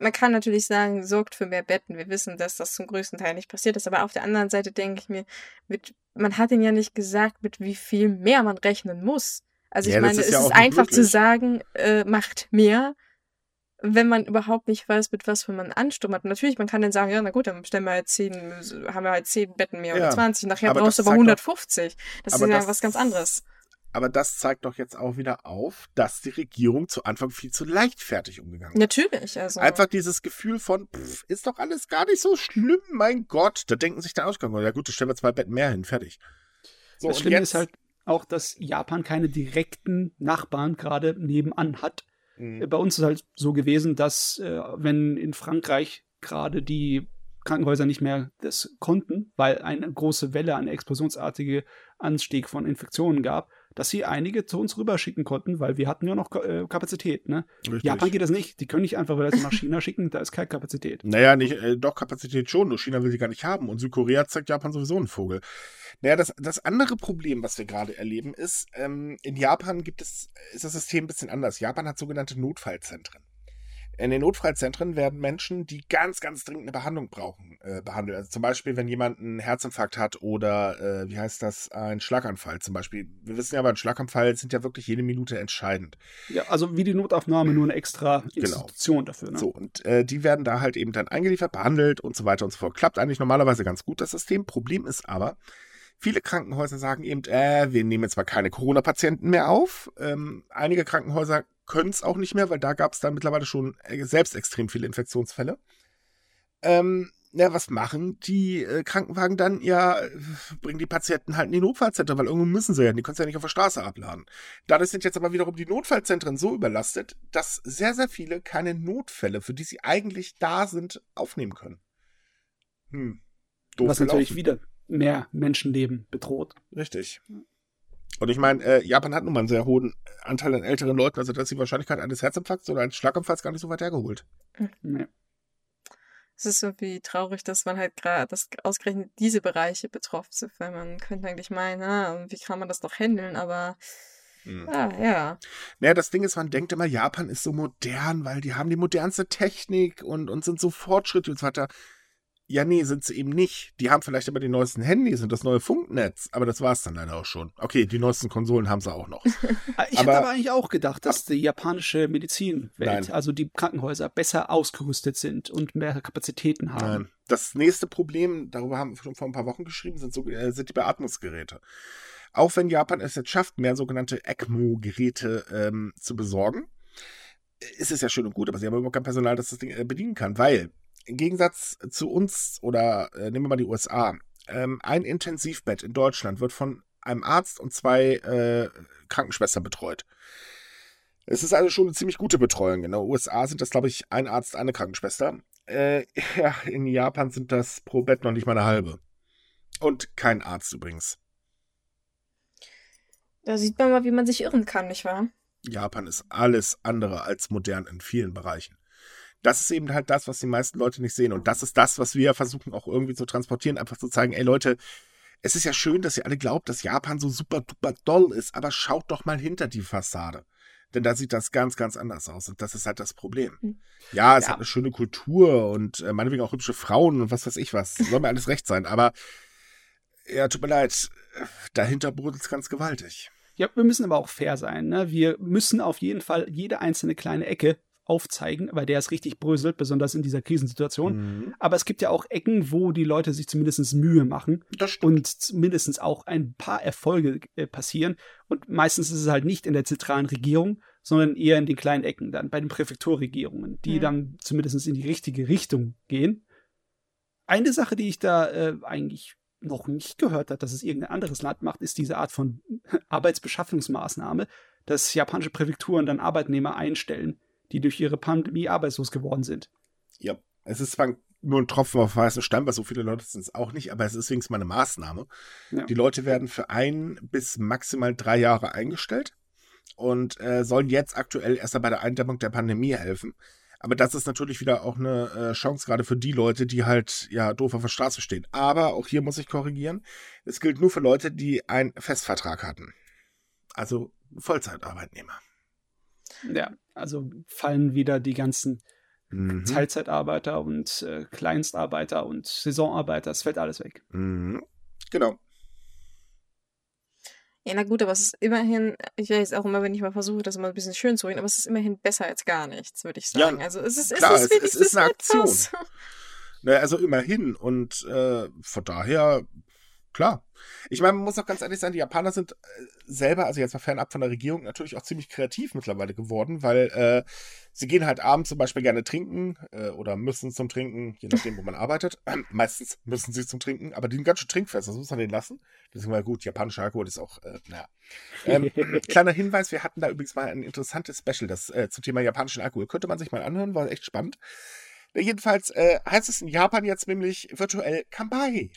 man kann natürlich sagen, sorgt für mehr Betten. Wir wissen, dass das zum größten Teil nicht passiert ist. Aber auf der anderen Seite denke ich mir, mit, man hat ihnen ja nicht gesagt, mit wie viel mehr man rechnen muss. Also ich ja, meine, ist es ja ist einfach möglich. zu sagen, äh, macht mehr, wenn man überhaupt nicht weiß, mit was für man Ansturm hat. natürlich, man kann dann sagen, ja, na gut, dann stellen wir halt zehn, haben wir halt zehn Betten mehr ja, oder 20. Nachher brauchst du aber 150. Doch, das ist ja was ganz anderes. Aber das zeigt doch jetzt auch wieder auf, dass die Regierung zu Anfang viel zu leichtfertig umgegangen ist. Natürlich, also. Einfach dieses Gefühl von, pff, ist doch alles gar nicht so schlimm, mein Gott. Da denken sich dann Ausgang, ja gut, da stellen wir zwei Betten mehr hin, fertig. So, das Schlimme jetzt, ist halt, auch, dass Japan keine direkten Nachbarn gerade nebenan hat. Mhm. Bei uns ist halt so gewesen, dass äh, wenn in Frankreich gerade die Krankenhäuser nicht mehr das konnten, weil eine große Welle, eine explosionsartige Anstieg von Infektionen gab, dass sie einige zu uns rüberschicken konnten, weil wir hatten ja noch äh, Kapazität. Ne? Japan geht das nicht. Die können nicht einfach wieder nach China schicken, da ist keine Kapazität. Naja, nicht, äh, doch Kapazität schon, nur China will sie gar nicht haben. Und Südkorea zeigt Japan sowieso einen Vogel. Naja, das, das andere Problem, was wir gerade erleben, ist, ähm, in Japan gibt es, ist das System ein bisschen anders. Japan hat sogenannte Notfallzentren. In den Notfallzentren werden Menschen, die ganz, ganz dringend eine Behandlung brauchen, äh, behandelt. Also zum Beispiel, wenn jemand einen Herzinfarkt hat oder, äh, wie heißt das, ein Schlaganfall zum Beispiel. Wir wissen ja, beim Schlaganfall sind ja wirklich jede Minute entscheidend. Ja, also wie die Notaufnahme nur eine extra genau. Institution genau. dafür. Ne? So, und äh, die werden da halt eben dann eingeliefert, behandelt und so weiter und so fort. Klappt eigentlich normalerweise ganz gut, das System. Problem ist aber, Viele Krankenhäuser sagen eben, äh, wir nehmen jetzt zwar keine Corona-Patienten mehr auf. Ähm, einige Krankenhäuser können es auch nicht mehr, weil da gab es dann mittlerweile schon äh, selbst extrem viele Infektionsfälle. Ähm, ja, was machen die äh, Krankenwagen dann? Ja, bringen die Patienten halt in die Notfallzentren, weil irgendwo müssen sie ja, die können sie ja nicht auf der Straße abladen. Dadurch sind jetzt aber wiederum die Notfallzentren so überlastet, dass sehr, sehr viele keine Notfälle, für die sie eigentlich da sind, aufnehmen können. Hm. Doof was gelaufen. natürlich wieder mehr Menschenleben bedroht. Richtig. Und ich meine, äh, Japan hat nun mal einen sehr hohen Anteil an älteren Leuten, also da ist die Wahrscheinlichkeit eines Herzinfarkts oder eines Schlaganfalls gar nicht so weit hergeholt. Nee. Es ist irgendwie traurig, dass man halt gerade, dass ausgerechnet diese Bereiche betroffen sind, weil man könnte eigentlich meinen, ah, wie kann man das doch handeln, aber hm. Ah, ja. Naja, das Ding ist, man denkt immer, Japan ist so modern, weil die haben die modernste Technik und, und sind so fortschrittlich und so weiter. Ja, nee, sind sie eben nicht. Die haben vielleicht aber die neuesten Handys und das neue Funknetz, aber das war es dann leider auch schon. Okay, die neuesten Konsolen haben sie auch noch. Ich hätte aber eigentlich auch gedacht, dass die japanische Medizinwelt, also die Krankenhäuser, besser ausgerüstet sind und mehr Kapazitäten haben. Nein. Das nächste Problem, darüber haben wir schon vor ein paar Wochen geschrieben, sind, so, äh, sind die Beatmungsgeräte. Auch wenn Japan es jetzt schafft, mehr sogenannte ECMO-Geräte ähm, zu besorgen, ist es ja schön und gut, aber sie haben überhaupt kein Personal, das das Ding äh, bedienen kann, weil im Gegensatz zu uns oder äh, nehmen wir mal die USA, ähm, ein Intensivbett in Deutschland wird von einem Arzt und zwei äh, Krankenschwestern betreut. Es ist also schon eine ziemlich gute Betreuung. In den USA sind das, glaube ich, ein Arzt, eine Krankenschwester. Äh, ja, in Japan sind das pro Bett noch nicht mal eine halbe. Und kein Arzt übrigens. Da sieht man mal, wie man sich irren kann, nicht wahr? Japan ist alles andere als modern in vielen Bereichen das ist eben halt das, was die meisten Leute nicht sehen. Und das ist das, was wir versuchen auch irgendwie zu transportieren, einfach zu zeigen, ey Leute, es ist ja schön, dass ihr alle glaubt, dass Japan so super duper doll ist, aber schaut doch mal hinter die Fassade. Denn da sieht das ganz, ganz anders aus. Und das ist halt das Problem. Hm. Ja, es ja. hat eine schöne Kultur und äh, meinetwegen auch hübsche Frauen und was weiß ich was. Soll mir alles recht sein. Aber ja, tut mir leid, dahinter brodelt es ganz gewaltig. Ja, wir müssen aber auch fair sein. Ne? Wir müssen auf jeden Fall jede einzelne kleine Ecke aufzeigen, weil der ist richtig bröselt, besonders in dieser Krisensituation. Mhm. Aber es gibt ja auch Ecken, wo die Leute sich zumindest Mühe machen und mindestens auch ein paar Erfolge äh, passieren. Und meistens ist es halt nicht in der zentralen Regierung, sondern eher in den kleinen Ecken, dann bei den Präfekturregierungen, die mhm. dann zumindest in die richtige Richtung gehen. Eine Sache, die ich da äh, eigentlich noch nicht gehört hat, dass es irgendein anderes Land macht, ist diese Art von Arbeitsbeschaffungsmaßnahme, dass japanische Präfekturen dann Arbeitnehmer einstellen, die durch ihre Pandemie arbeitslos geworden sind. Ja, es ist zwar nur ein Tropfen auf weißen Stein, weil so viele Leute sind es auch nicht, aber es ist wenigstens mal eine Maßnahme. Ja. Die Leute werden für ein bis maximal drei Jahre eingestellt und äh, sollen jetzt aktuell erst bei der Eindämmung der Pandemie helfen. Aber das ist natürlich wieder auch eine äh, Chance, gerade für die Leute, die halt ja doof auf der Straße stehen. Aber auch hier muss ich korrigieren. Es gilt nur für Leute, die einen Festvertrag hatten. Also Vollzeitarbeitnehmer. Ja, also fallen wieder die ganzen mhm. Teilzeitarbeiter und äh, Kleinstarbeiter und Saisonarbeiter. Es fällt alles weg. Mhm. Genau. Ja, na gut, aber es ist immerhin, ich weiß auch immer, wenn ich mal versuche, das mal ein bisschen schön zu reden, aber es ist immerhin besser als gar nichts, würde ich sagen. Ja, also es ist, klar, es ist, es, es ist eine Aktion. Naja, also immerhin. Und äh, von daher, klar. Ich meine, man muss auch ganz ehrlich sein, die Japaner sind äh, selber, also jetzt mal fernab von der Regierung, natürlich auch ziemlich kreativ mittlerweile geworden, weil äh, sie gehen halt abends zum Beispiel gerne trinken äh, oder müssen zum Trinken, je nachdem, wo man arbeitet. meistens müssen sie zum Trinken, aber die sind ganz schön trinkfest, das muss man denen lassen. Deswegen mal gut, japanischer Alkohol ist auch, äh, naja. Ähm, kleiner Hinweis, wir hatten da übrigens mal ein interessantes Special, das äh, zum Thema japanischen Alkohol. Könnte man sich mal anhören, war echt spannend. Jedenfalls äh, heißt es in Japan jetzt nämlich virtuell Kampai.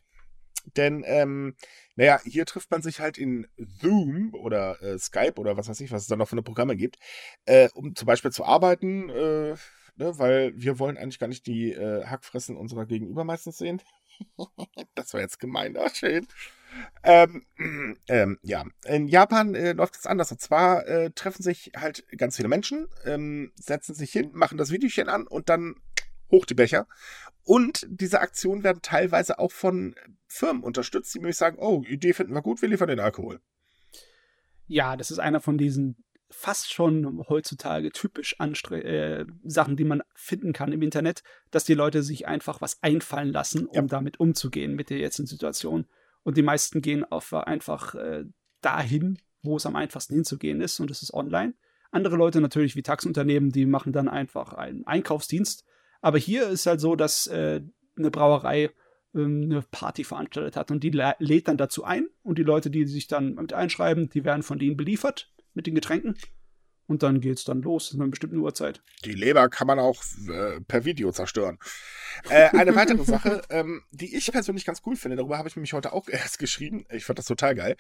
Denn, ähm, naja, hier trifft man sich halt in Zoom oder äh, Skype oder was weiß ich, was es da noch für eine Programme gibt, äh, um zum Beispiel zu arbeiten, äh, ne, weil wir wollen eigentlich gar nicht die äh, Hackfressen unserer Gegenüber meistens sehen. das war jetzt gemein, ach schön. Ähm, ähm, ja, in Japan äh, läuft es anders. Und zwar äh, treffen sich halt ganz viele Menschen, ähm, setzen sich hin, machen das Videochen an und dann hoch die Becher. Und diese Aktionen werden teilweise auch von Firmen unterstützt, die nämlich sagen, oh, Idee finden wir gut, wir liefern den Alkohol. Ja, das ist einer von diesen fast schon heutzutage typisch äh, Sachen, die man finden kann im Internet, dass die Leute sich einfach was einfallen lassen, um ja. damit umzugehen mit der jetzigen Situation. Und die meisten gehen auf einfach äh, dahin, wo es am einfachsten hinzugehen ist, und das ist online. Andere Leute natürlich wie Taxunternehmen, die machen dann einfach einen Einkaufsdienst aber hier ist halt so, dass äh, eine Brauerei ähm, eine Party veranstaltet hat und die lädt dann dazu ein und die Leute, die sich dann mit einschreiben, die werden von denen beliefert mit den Getränken. Und dann geht's dann los in einer bestimmten Uhrzeit. Die Leber kann man auch äh, per Video zerstören. Äh, eine weitere Sache, ähm, die ich persönlich ganz cool finde, darüber habe ich nämlich heute auch erst geschrieben. Ich fand das total geil.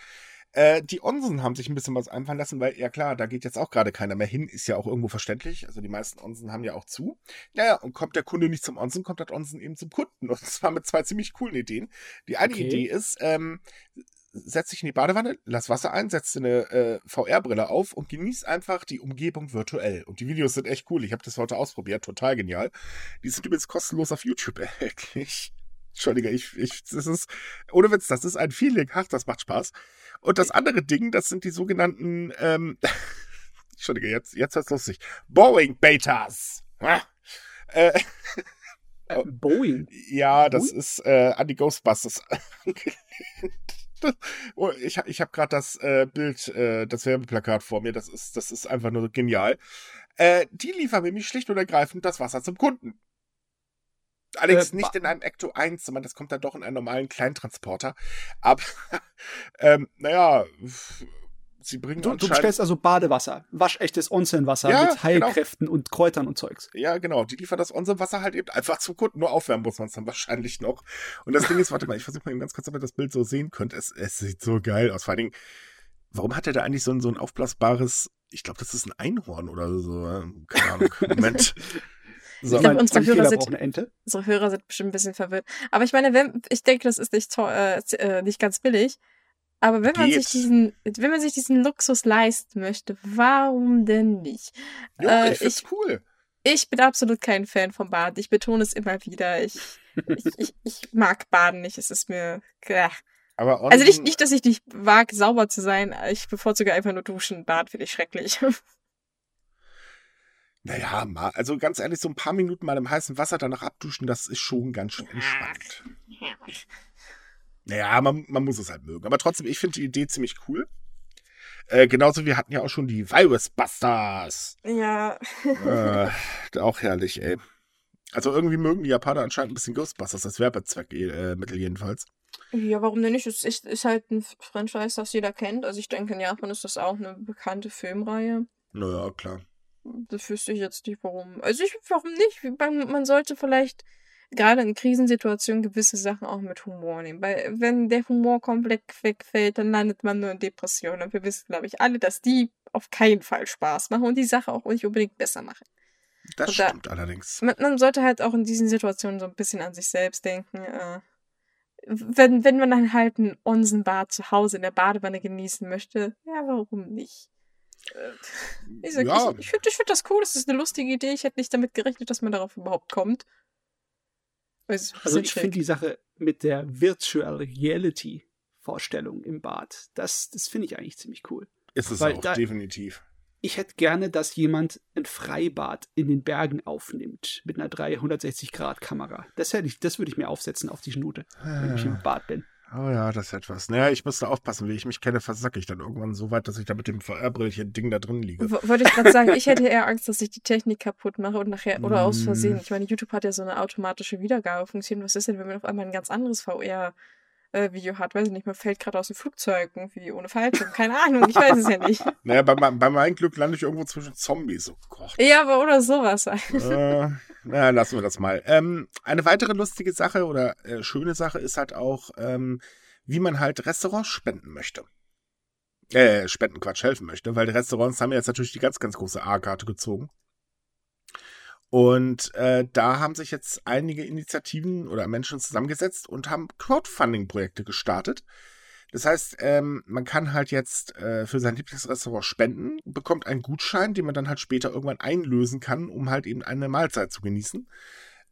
Äh, die Onsen haben sich ein bisschen was einfallen lassen, weil, ja klar, da geht jetzt auch gerade keiner mehr hin, ist ja auch irgendwo verständlich. Also die meisten Onsen haben ja auch zu. Naja, und kommt der Kunde nicht zum Onsen, kommt das Onsen eben zum Kunden. Und zwar mit zwei ziemlich coolen Ideen. Die eine okay. Idee ist, ähm, setz dich in die Badewanne, lass Wasser ein, setz eine äh, VR-Brille auf und genieß einfach die Umgebung virtuell. Und die Videos sind echt cool. Ich habe das heute ausprobiert, total genial. Die sind übrigens kostenlos auf YouTube erhältlich. Entschuldige, ich, ich, das ist, ohne Witz, das ist ein Feeling. Ach, das macht Spaß. Und das andere Ding, das sind die sogenannten, ähm, Entschuldige, jetzt, jetzt wird's lustig. Boeing Betas. Ah. Äh, Boeing? Ja, das Boeing? ist äh, an die Ghostbusters oh, ich ich habe gerade das äh, Bild, äh, das Werbeplakat vor mir. Das ist, das ist einfach nur genial. Äh, die liefern nämlich schlicht und ergreifend das Wasser zum Kunden. Allerdings äh, nicht in einem Ecto 1, sondern das kommt dann doch in einem normalen Kleintransporter. Aber, ähm, naja, sie bringen du, du bestellst also Badewasser, waschechtes Onsenwasser ja, mit genau. Heilkräften genau. und Kräutern und Zeugs. Ja, genau. Die liefern das Onsenwasser halt eben einfach zum Kunden. Nur aufwärmen muss man es dann wahrscheinlich noch. Und das Ding ist, warte mal, ich versuche mal eben ganz kurz, ob ihr das Bild so sehen könnt. Es, es sieht so geil aus. Vor allen Dingen, warum hat er da eigentlich so ein, so ein aufblasbares, ich glaube, das ist ein Einhorn oder so. Keine Ahnung. Moment. So. Ich glaube, unsere, Hörer sind, unsere Hörer sind bestimmt ein bisschen verwirrt. Aber ich meine, wenn, ich denke, das ist nicht, äh, äh, nicht ganz billig. Aber wenn man sich diesen, wenn man sich diesen Luxus leisten möchte, warum denn nicht? Ja, äh, ich find's ich, cool. Ich bin absolut kein Fan vom Baden. Ich betone es immer wieder. Ich, ich, ich, ich, mag Baden nicht. Es ist mir. Äh. Aber also nicht, nicht, dass ich nicht mag, sauber zu sein. Ich bevorzuge einfach nur duschen. Bad finde ich schrecklich. Naja, mal, also ganz ehrlich, so ein paar Minuten mal im heißen Wasser danach abduschen, das ist schon ganz schön entspannt. Naja, man, man muss es halt mögen. Aber trotzdem, ich finde die Idee ziemlich cool. Äh, genauso, wir hatten ja auch schon die Virus Busters. Ja. äh, auch herrlich, ey. Also irgendwie mögen die Japaner anscheinend ein bisschen Ghostbusters als Werbezweck, äh, jedenfalls. Ja, warum denn nicht? Es ist, ist halt ein Franchise, das jeder kennt. Also ich denke, in Japan ist das auch eine bekannte Filmreihe. Naja, klar. Das wüsste ich jetzt nicht, warum. Also ich, warum nicht? Man man sollte vielleicht gerade in Krisensituationen gewisse Sachen auch mit Humor nehmen. Weil wenn der Humor komplett wegfällt, dann landet man nur in Depressionen. Und wir wissen, glaube ich, alle, dass die auf keinen Fall Spaß machen und die Sache auch nicht unbedingt besser machen. Das Und da- stimmt allerdings. Man, sollte halt auch in diesen Situationen so ein bisschen an sich selbst denken. Äh, wenn, wenn man dann halt ein Onsenbad zu Hause in der Badewanne genießen möchte, ja, warum nicht? Äh, Ich, sag, Ja. ich, ich finde ich find das cool, das ist eine lustige Idee. Ich hätte nicht damit gerechnet, dass man darauf überhaupt kommt. Weil es ist ein Also ich finde die Sache mit der Virtual Reality Vorstellung im Bad, das, das finde ich eigentlich ziemlich cool. Ist es Weil auch, da- definitiv. Ich hätte gerne, dass jemand ein Freibad in den Bergen aufnimmt mit einer 360-Grad-Kamera. Das, hätte ich, das würde ich mir aufsetzen auf die Schnute, wenn ich im Bad bin. Oh ja, das ist etwas. Naja, ich müsste aufpassen, wie ich mich kenne, versacke ich dann irgendwann so weit, dass ich da mit dem VR-Brillchen-Ding da drin liege. W- Wollte ich gerade sagen, ich hätte eher Angst, dass ich die Technik kaputt mache und nachher, oder aus Mm. Versehen. Ich meine, YouTube hat ja so eine automatische Wiedergabefunktion. Was ist denn, wenn man auf einmal ein ganz anderes VR-Video hat? Weiß ich nicht, man fällt gerade aus dem Flugzeug irgendwie ohne Fallschirm. Keine Ahnung, ich weiß es ja nicht. Naja, bei, bei meinem Glück lande ich irgendwo zwischen Zombies. Oh Gott. Ja, aber oder sowas. äh, na, lassen wir das mal. Ähm, eine weitere lustige Sache oder äh, schöne Sache ist halt auch, ähm, wie man halt Restaurants spenden möchte. Äh, spenden, Quatsch, helfen möchte, weil die Restaurants haben jetzt natürlich die ganz, ganz große A-Karte gezogen. Und äh, da haben sich jetzt einige Initiativen oder Menschen zusammengesetzt und haben Crowdfunding-Projekte gestartet. Das heißt, ähm, man kann halt jetzt äh, für sein Lieblingsrestaurant spenden, bekommt einen Gutschein, den man dann halt später irgendwann einlösen kann, um halt eben eine Mahlzeit zu genießen.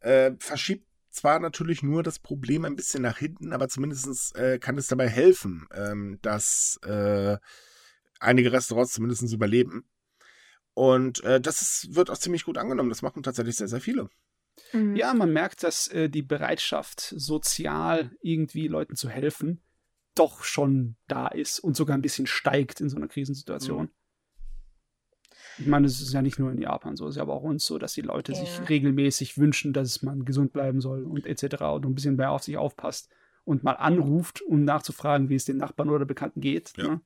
Äh, verschiebt zwar natürlich nur das Problem ein bisschen nach hinten, aber zumindest äh, kann es dabei helfen, ähm, dass äh, einige Restaurants zumindest überleben. Und äh, das ist, wird auch ziemlich gut angenommen. Das machen tatsächlich sehr, sehr viele. Mhm. Ja, man merkt, dass äh, die Bereitschaft, sozial irgendwie Leuten zu helfen, doch schon da ist und sogar ein bisschen steigt in so einer Krisensituation. Ich meine, es ist ja nicht nur in Japan so, es ist ja aber auch uns so, dass die Leute Ja. sich regelmäßig wünschen, dass man gesund bleiben soll und etc. und ein bisschen mehr auf sich aufpasst und mal anruft, um nachzufragen, wie es den Nachbarn oder Bekannten geht. Ja. Ne?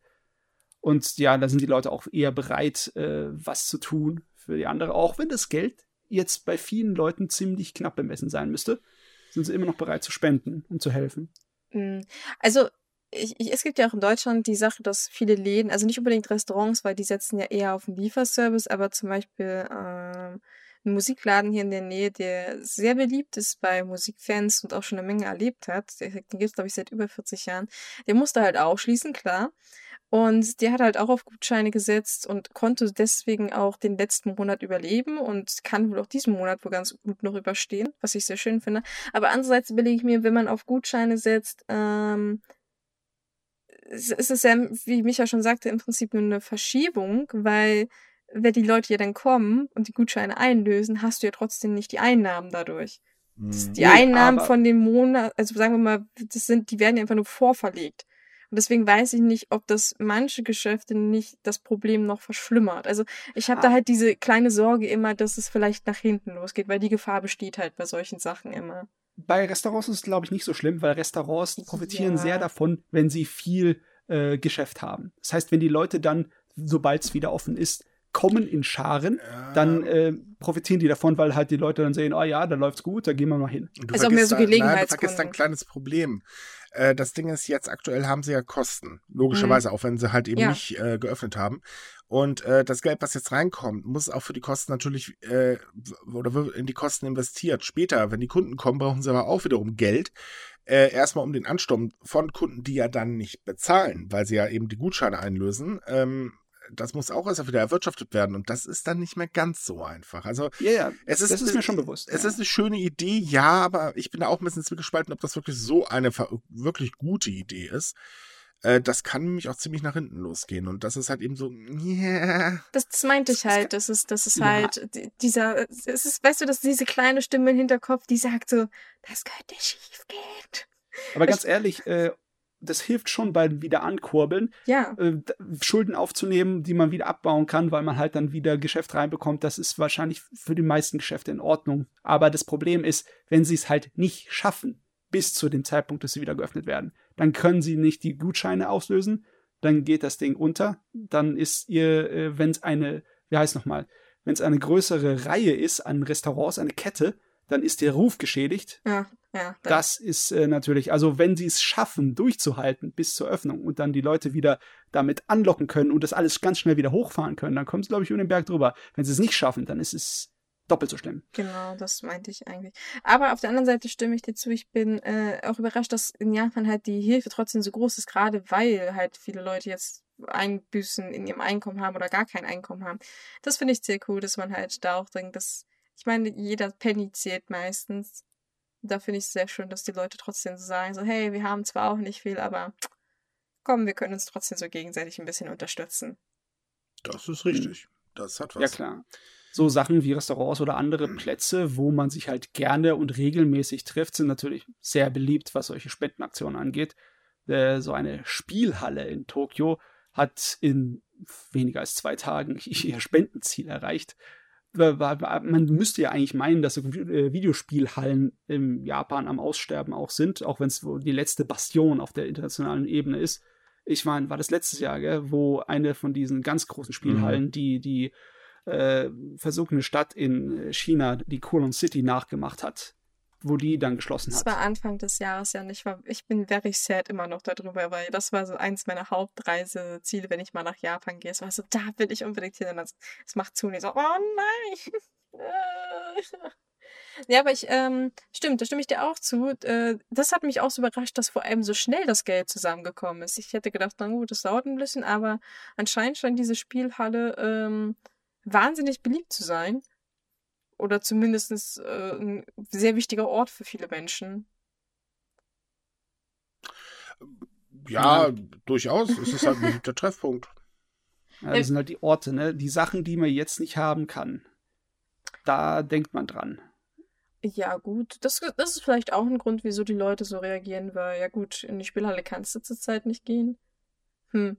Und ja, da sind die Leute auch eher bereit, äh, was zu tun für die andere, auch wenn das Geld jetzt bei vielen Leuten ziemlich knapp bemessen sein müsste, sind sie immer noch bereit zu spenden und zu helfen. Mm, Also, ich, ich, es gibt ja auch in Deutschland die Sache, dass viele Läden, also nicht unbedingt Restaurants, weil die setzen ja eher auf den Lieferservice, aber zum Beispiel ähm, ein Musikladen hier in der Nähe, der sehr beliebt ist bei Musikfans und auch schon eine Menge erlebt hat, den gibt es, glaube ich, seit über 40 Jahren, der musste halt auch schließen, klar. Und der hat halt auch auf Gutscheine gesetzt und konnte deswegen auch den letzten Monat überleben und kann wohl auch diesen Monat wohl ganz gut noch überstehen, was ich sehr schön finde. Aber andererseits überlege ich mir, wenn man auf Gutscheine setzt, ähm, es es ist ja, wie Micha schon sagte, im Prinzip nur eine Verschiebung, weil wenn die Leute ja dann kommen und die Gutscheine einlösen, hast du ja trotzdem nicht die Einnahmen dadurch. Das, die Nee, Einnahmen von dem Monat, also sagen wir mal, das sind, die werden ja einfach nur vorverlegt. Und deswegen weiß ich nicht, ob das manche Geschäfte nicht das Problem noch verschlimmert. Also ich habe da Ah. halt diese kleine Sorge immer, dass es vielleicht nach hinten losgeht, weil die Gefahr besteht halt bei solchen Sachen immer. Bei Restaurants ist es, glaube ich, nicht so schlimm, weil Restaurants profitieren Ja. sehr davon, wenn sie viel äh, Geschäft haben. Das heißt, wenn die Leute dann, sobald es wieder offen ist, kommen in Scharen, dann äh, profitieren die davon, weil halt die Leute dann sehen, oh ja, da läuft's gut, da gehen wir mal hin. Du Also auch mehr so Nein, du Gelegenheitskunden. vergisst ein kleines Problem. Äh, das Ding ist, jetzt aktuell haben sie ja Kosten. Logischerweise, auch wenn sie halt eben Mhm. Ja. nicht äh, geöffnet haben. Und äh, das Geld, was jetzt reinkommt, muss auch für die Kosten natürlich äh, oder wird in die Kosten investiert. Später, wenn die Kunden kommen, brauchen sie aber auch wiederum Geld. Äh, erstmal um den Ansturm von Kunden, die ja dann nicht bezahlen, weil sie ja eben die Gutscheine einlösen. Ähm, das muss auch erst wieder erwirtschaftet werden und das ist dann nicht mehr ganz so einfach. Also Ja, ja, es ist, das ist mir schon bewusst. Es ja. ist eine schöne Idee, ja, aber ich bin da auch ein bisschen zwiegespalten, ob das wirklich so eine wirklich gute Idee ist. Äh, das kann nämlich auch ziemlich nach hinten losgehen. Und das ist halt eben so, yeah. Das, das meinte ich halt, das ist, das ist Ja. halt die- dieser, es ist, weißt du, dass diese kleine Stimme im Hinterkopf, die sagt so, das könnte schief gehen. Aber ganz ehrlich, äh, das hilft schon beim Wiederankurbeln, Ja, äh, Schulden aufzunehmen, die man wieder abbauen kann, weil man halt dann wieder Geschäft reinbekommt. Das ist wahrscheinlich für die meisten Geschäfte in Ordnung. Aber das Problem ist, wenn sie es halt nicht schaffen, bis zu dem Zeitpunkt, dass sie wieder geöffnet werden. Dann können sie nicht die Gutscheine auslösen, dann geht das Ding unter, dann ist ihr, äh, wenn es eine, wie heißt nochmal, wenn es eine größere Reihe ist an Restaurants, eine Kette, dann ist der Ruf geschädigt. Ja, ja. Das ist äh, natürlich, also wenn sie es schaffen, durchzuhalten bis zur Öffnung und dann die Leute wieder damit anlocken können und das alles ganz schnell wieder hochfahren können, dann kommt es, glaube ich, über den Berg drüber. Wenn sie es nicht schaffen, dann ist es doppelt so schlimm. Genau, das meinte ich eigentlich. Aber auf der anderen Seite stimme ich dir zu. Ich bin äh, auch überrascht, dass in Japan halt die Hilfe trotzdem so groß ist, gerade weil halt viele Leute jetzt Einbüßen in ihrem Einkommen haben oder gar kein Einkommen haben. Das finde ich sehr cool, dass man halt da auch denkt, dass, ich meine, jeder Penny zählt meistens. Da finde ich es sehr schön, dass die Leute trotzdem so sagen, so, hey, wir haben zwar auch nicht viel, aber komm, wir können uns trotzdem so gegenseitig ein bisschen unterstützen. Das ist richtig. Das hat was. Ja, klar so Sachen wie Restaurants oder andere Plätze, wo man sich halt gerne und regelmäßig trifft, sind natürlich sehr beliebt, was solche Spendenaktionen angeht. Äh, so eine Spielhalle in Tokio hat in weniger als zwei Tagen ihr Spendenziel erreicht. Man müsste ja eigentlich meinen, dass äh, Videospielhallen im Japan am Aussterben auch sind, auch wenn es die letzte Bastion auf der internationalen Ebene ist. Ich meine, war das letztes Jahr, gell, wo eine von diesen ganz großen Spielhallen, mhm. die die äh, versunkene Stadt in China, die Kulon City, nachgemacht hat, wo die dann geschlossen hat. Das war Anfang des Jahres ja nicht. Ich bin very sad immer noch darüber, weil das war so eins meiner Hauptreiseziele, wenn ich mal nach Japan gehe. Es war so, da will ich unbedingt hin. Und das, das macht zu. Und ich so, oh nein. Ja, aber ich, ähm, stimmt, da stimme ich dir auch zu. Äh, das hat mich auch so überrascht, dass vor allem so schnell das Geld zusammengekommen ist. Ich hätte gedacht, na gut, das dauert ein bisschen, aber anscheinend scheint diese Spielhalle ähm, wahnsinnig beliebt zu sein. Oder zumindest äh, ein sehr wichtiger Ort für viele Menschen. Ja, ja. durchaus. Es ist halt ein beliebter Treffpunkt. Ja, das sind halt die Orte, ne? Die Sachen, die man jetzt nicht haben kann. Da denkt man dran. Ja, gut. Das, das ist vielleicht auch ein Grund, wieso die Leute so reagieren, weil, ja gut, in die Spielhalle kannst du zurzeit nicht gehen. Hm.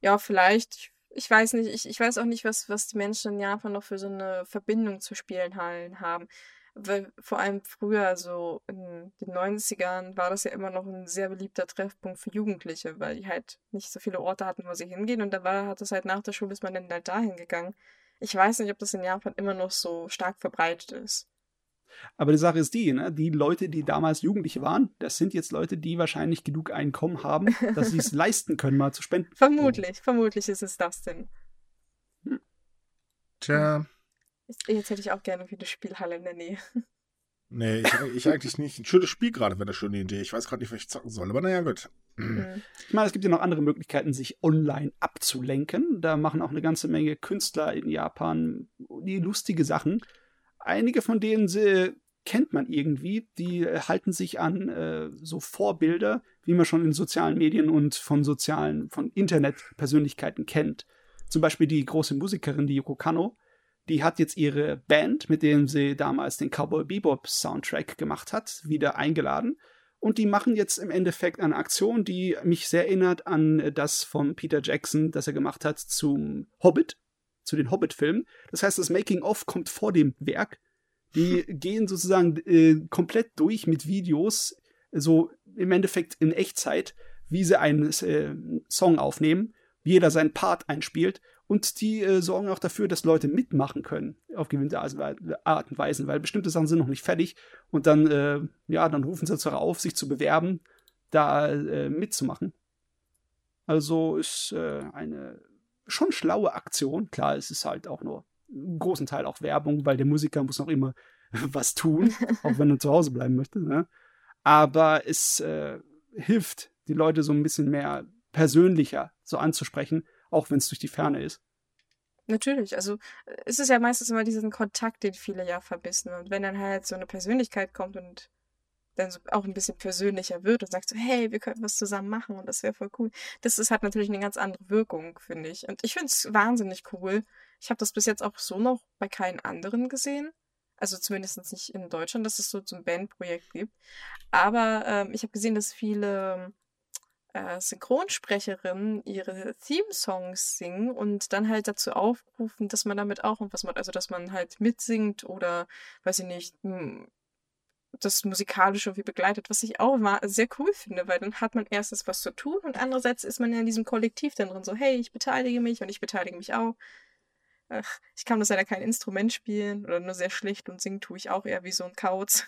Ja, vielleicht ich weiß nicht, ich, ich weiß auch nicht, was, was die Menschen in Japan noch für so eine Verbindung zu Spielenhallen haben. Weil vor allem früher, so in den 90ern, war das ja immer noch ein sehr beliebter Treffpunkt für Jugendliche, weil die halt nicht so viele Orte hatten, wo sie hingehen. Und da war, hat es halt nach der Schule, ist man dann halt dahin gegangen. Ich weiß nicht, ob das in Japan immer noch so stark verbreitet ist. Aber die Sache ist die, ne? die Leute, die damals Jugendliche waren, das sind jetzt Leute, die wahrscheinlich genug Einkommen haben, dass sie es leisten können, mal zu spenden. Vermutlich, vermutlich ist es das denn. Hm. Tja. Jetzt hätte ich auch gerne wieder Spielhalle in der Nähe. Nee, ich, ich eigentlich nicht. Ein schönes Spiel gerade wäre eine schöne Idee. Ich weiß gerade nicht, was ich zocken soll, aber naja, gut. Mhm. Ich meine, es gibt ja noch andere Möglichkeiten, sich online abzulenken. Da machen auch eine ganze Menge Künstler in Japan die lustige Sachen. Einige von denen sie, kennt man irgendwie, die halten sich an äh, so Vorbilder, wie man schon in sozialen Medien und von sozialen, von Internetpersönlichkeiten kennt. Zum Beispiel die große Musikerin, die Yoko Kano, die hat jetzt ihre Band, mit dem sie damals den Cowboy Bebop Soundtrack gemacht hat, wieder eingeladen. Und die machen jetzt im Endeffekt eine Aktion, die mich sehr erinnert an das von Peter Jackson, das er gemacht hat zum Hobbit zu den Hobbit-Filmen. Das heißt, das Making-of kommt vor dem Werk. Die gehen sozusagen äh, komplett durch mit Videos, so im Endeffekt in Echtzeit, wie sie einen äh, Song aufnehmen, wie jeder seinen Part einspielt. Und die äh, sorgen auch dafür, dass Leute mitmachen können auf gewisse Art und Weise, weil bestimmte Sachen sind noch nicht fertig. Und dann, äh, ja, dann rufen sie zwar auf, sich zu bewerben, da äh, mitzumachen. Also ist äh, eine schon schlaue Aktion. Klar, es ist halt auch nur einen großen Teil auch Werbung, weil der Musiker muss noch immer was tun, auch wenn er zu Hause bleiben möchte. Ne? Aber es äh, hilft, die Leute so ein bisschen mehr persönlicher so anzusprechen, auch wenn es durch die Ferne ist. Natürlich, also es ist ja meistens immer diesen Kontakt, den viele ja verbissen. Und wenn dann halt so eine Persönlichkeit kommt und dann so auch ein bisschen persönlicher wird und sagt so, hey, wir könnten was zusammen machen und das wäre voll cool. Das ist, hat natürlich eine ganz andere Wirkung, finde ich. Und ich finde es wahnsinnig cool. Ich habe das bis jetzt auch so noch bei keinen anderen gesehen. Also zumindest nicht in Deutschland, dass es so zum Bandprojekt gibt. Aber ähm, ich habe gesehen, dass viele äh, Synchronsprecherinnen ihre Theme-Songs singen und dann halt dazu aufrufen, dass man damit auch irgendwas macht. Also dass man halt mitsingt oder, weiß ich nicht, das musikalisch irgendwie begleitet, was ich auch mal sehr cool finde, weil dann hat man erstens was zu tun und andererseits ist man ja in diesem Kollektiv dann drin, so, hey, ich beteilige mich und ich beteilige mich auch. Ach, ich kann das leider kein Instrument spielen oder nur sehr schlecht und singen tue ich auch eher wie so ein Kauz.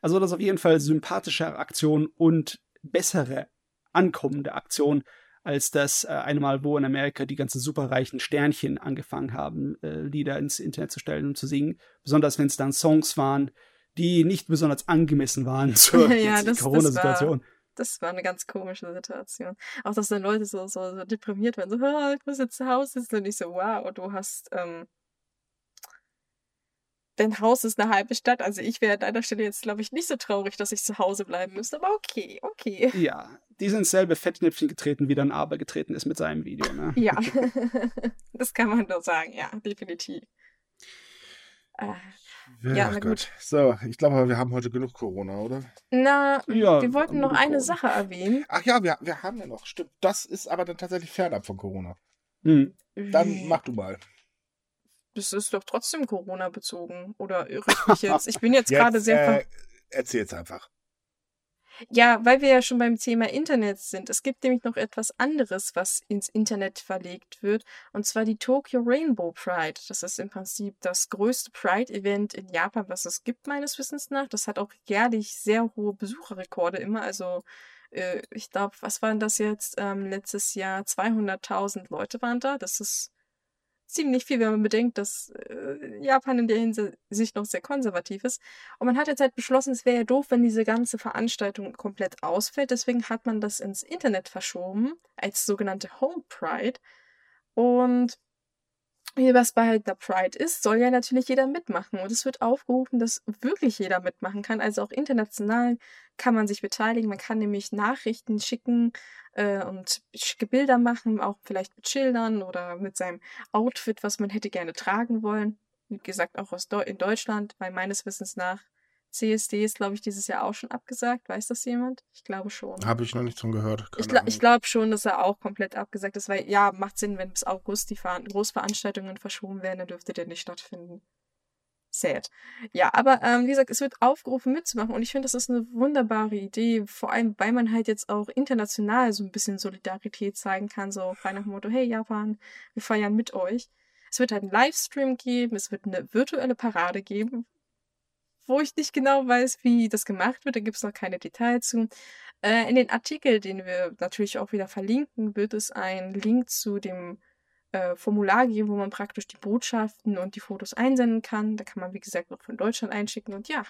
Also das ist auf jeden Fall sympathische Aktion und bessere ankommende Aktion als das äh, eine Mal, wo in Amerika die ganzen superreichen Sternchen angefangen haben, äh, Lieder ins Internet zu stellen und zu singen. Besonders wenn es dann Songs waren, die nicht besonders angemessen waren zur ja, das, Corona-Situation. Das war eine ganz komische Situation. Auch, dass dann Leute so, so, so deprimiert werden, so, oh, ich muss jetzt zu Hause sitzen und ich so, wow, du hast, ähm, dein Haus ist eine halbe Stadt. Also ich wäre an deiner Stelle jetzt, glaube ich, nicht so traurig, dass ich zu Hause bleiben müsste, aber okay, okay. Ja, die sind selbe Fettnäpfchen getreten, wie dann Aber getreten ist mit seinem Video, ne? Ja, das kann man nur sagen, ja, definitiv. Äh, ja, na gut. So, ich glaube, wir haben heute genug Corona, oder? Na, ja, wir wollten noch eine Sache erwähnen. Ach ja, wir, wir haben ja noch, stimmt. Das ist aber dann tatsächlich fernab von Corona. Hm. Dann mach du mal. Das ist doch trotzdem Corona bezogen. Oder irre ich mich jetzt? Ich bin jetzt, jetzt gerade sehr. Äh, erzähl's einfach. Ja, weil wir ja schon beim Thema Internet sind. Es gibt nämlich noch etwas anderes, was ins Internet verlegt wird, und zwar die Tokyo Rainbow Pride. Das ist im Prinzip das größte Pride-Event in Japan, was es gibt, meines Wissens nach. Das hat auch jährlich sehr hohe Besucherrekorde immer. Also, äh, ich glaube, was waren das jetzt? Ähm, letztes Jahr 200.000 Leute waren da. Das ist ziemlich viel, wenn man bedenkt, dass äh, Japan in der Hinsicht noch sehr konservativ ist. Und man hat jetzt halt beschlossen, es wäre ja doof, wenn diese ganze Veranstaltung komplett ausfällt. Deswegen hat man das ins Internet verschoben, als sogenannte Home Pride. Und was bei der Pride ist, soll ja natürlich jeder mitmachen. Und es wird aufgerufen, dass wirklich jeder mitmachen kann. Also auch international kann man sich beteiligen. Man kann nämlich Nachrichten schicken äh, und Bilder machen, auch vielleicht mit Schildern oder mit seinem Outfit, was man hätte gerne tragen wollen. Wie gesagt, auch aus Deu in Deutschland, weil meines Wissens nach CSD ist, glaube ich, dieses Jahr auch schon abgesagt. Weiß das jemand? Ich glaube schon. Habe ich noch nicht von gehört. Keine ich, gl ich glaube schon, dass er auch komplett abgesagt ist, weil ja, macht Sinn, wenn bis August die Ver Großveranstaltungen verschoben werden, dann dürfte der nicht stattfinden. Sad. Ja, aber ähm, wie gesagt, es wird aufgerufen mitzumachen und ich finde, das ist eine wunderbare Idee, vor allem, weil man halt jetzt auch international so ein bisschen Solidarität zeigen kann, so frei nach dem Motto, hey Japan, wir feiern mit euch. Es wird halt einen Livestream geben, es wird eine virtuelle Parade geben, wo ich nicht genau weiß, wie das gemacht wird. Da gibt es noch keine Details zu. Äh, in den Artikel, den wir natürlich auch wieder verlinken, wird es einen Link zu dem äh, Formular geben, wo man praktisch die Botschaften und die Fotos einsenden kann. Da kann man, wie gesagt, noch von Deutschland einschicken. Und ja,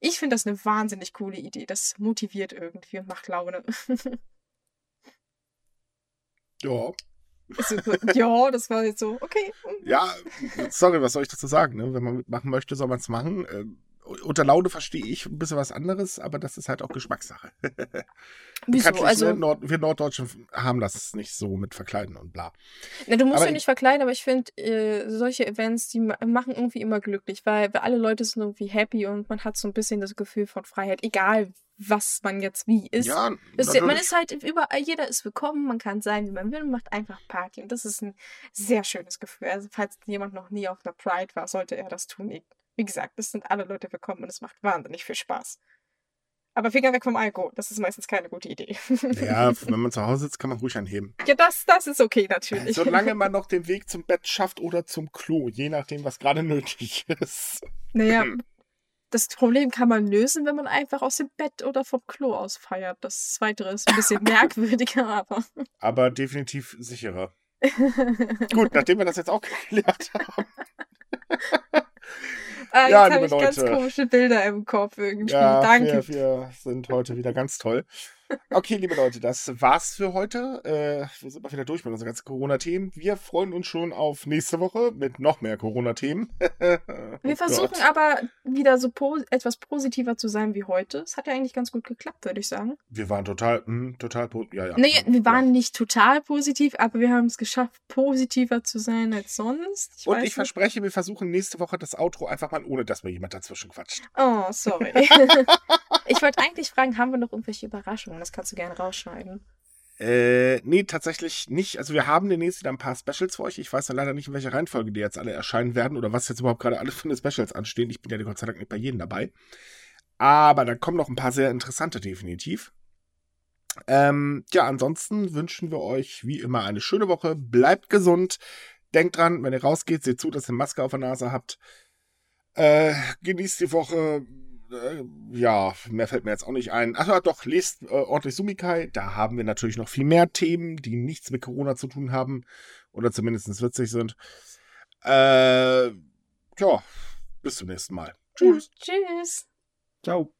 ich finde das eine wahnsinnig coole Idee. Das motiviert irgendwie und macht Laune. ja. Ja, das war jetzt so, okay. Ja, sorry, was soll ich dazu sagen? Ne? Wenn man mitmachen möchte, soll man es machen. Ähm, unter Laune verstehe ich ein bisschen was anderes, aber das ist halt auch Geschmackssache. Wieso? Also, wir, Nord wir Norddeutschen haben das nicht so mit Verkleiden und bla. Na, du musst aber ja nicht verkleiden, aber ich finde, äh, solche Events, die machen irgendwie immer glücklich, weil, weil alle Leute sind irgendwie happy und man hat so ein bisschen das Gefühl von Freiheit, egal was man jetzt wie ist. Ja, ist man ist halt überall, jeder ist willkommen, man kann sein, wie man will, und macht einfach Party. Und das ist ein sehr schönes Gefühl. Also, falls jemand noch nie auf einer Pride war, sollte er das tun. Wie gesagt, es sind alle Leute willkommen und es macht wahnsinnig viel Spaß. Aber Finger weg vom Alkohol, das ist meistens keine gute Idee. Ja, wenn man zu Hause sitzt, kann man ruhig anheben. Ja, das, das ist okay natürlich. Solange man noch den Weg zum Bett schafft oder zum Klo, je nachdem, was gerade nötig ist. Naja, das Problem kann man lösen, wenn man einfach aus dem Bett oder vom Klo aus feiert. Das Zweite ist ein bisschen merkwürdiger, aber. Aber definitiv sicherer. Gut, nachdem wir das jetzt auch geklärt haben. Ah, ja, jetzt habe ich Leute. ganz komische Bilder im Kopf irgendwie. Ja, Danke. Wir, wir sind heute wieder ganz toll. Okay, liebe Leute, das war's für heute. Äh, wir sind mal wieder durch mit unseren ganzen Corona-Themen. Wir freuen uns schon auf nächste Woche mit noch mehr Corona-Themen. wir oh versuchen Gott. aber wieder so po etwas positiver zu sein wie heute. Es hat ja eigentlich ganz gut geklappt, würde ich sagen. Wir waren total, mh, hm, total, ja, ja. Nee, wir waren ja. nicht total positiv, aber wir haben es geschafft, positiver zu sein als sonst. Ich Und ich nicht. verspreche, wir versuchen nächste Woche das Outro einfach mal, ohne dass mir jemand dazwischen quatscht. Oh, sorry. ich wollte eigentlich fragen, haben wir noch irgendwelche Überraschungen? Das kannst du gerne rausschneiden. Äh, nee, tatsächlich nicht. Also wir haben demnächst wieder ein paar Specials für euch. Ich weiß ja leider nicht, in welcher Reihenfolge die jetzt alle erscheinen werden oder was jetzt überhaupt gerade alle für eine Specials anstehen. Ich bin ja Gott sei Dank nicht bei jedem dabei. Aber da kommen noch ein paar sehr interessante definitiv. Ähm, ja, ansonsten wünschen wir euch wie immer eine schöne Woche. Bleibt gesund. Denkt dran, wenn ihr rausgeht, seht zu, dass ihr Maske auf der Nase habt. Äh, genießt die Woche ja, mehr fällt mir jetzt auch nicht ein. Ach ja, doch, lest äh, ordentlich Sumikai. Da haben wir natürlich noch viel mehr Themen, die nichts mit Corona zu tun haben oder zumindest witzig sind. Äh, ja, bis zum nächsten Mal. Tschüss. Ja, tschüss. Ciao.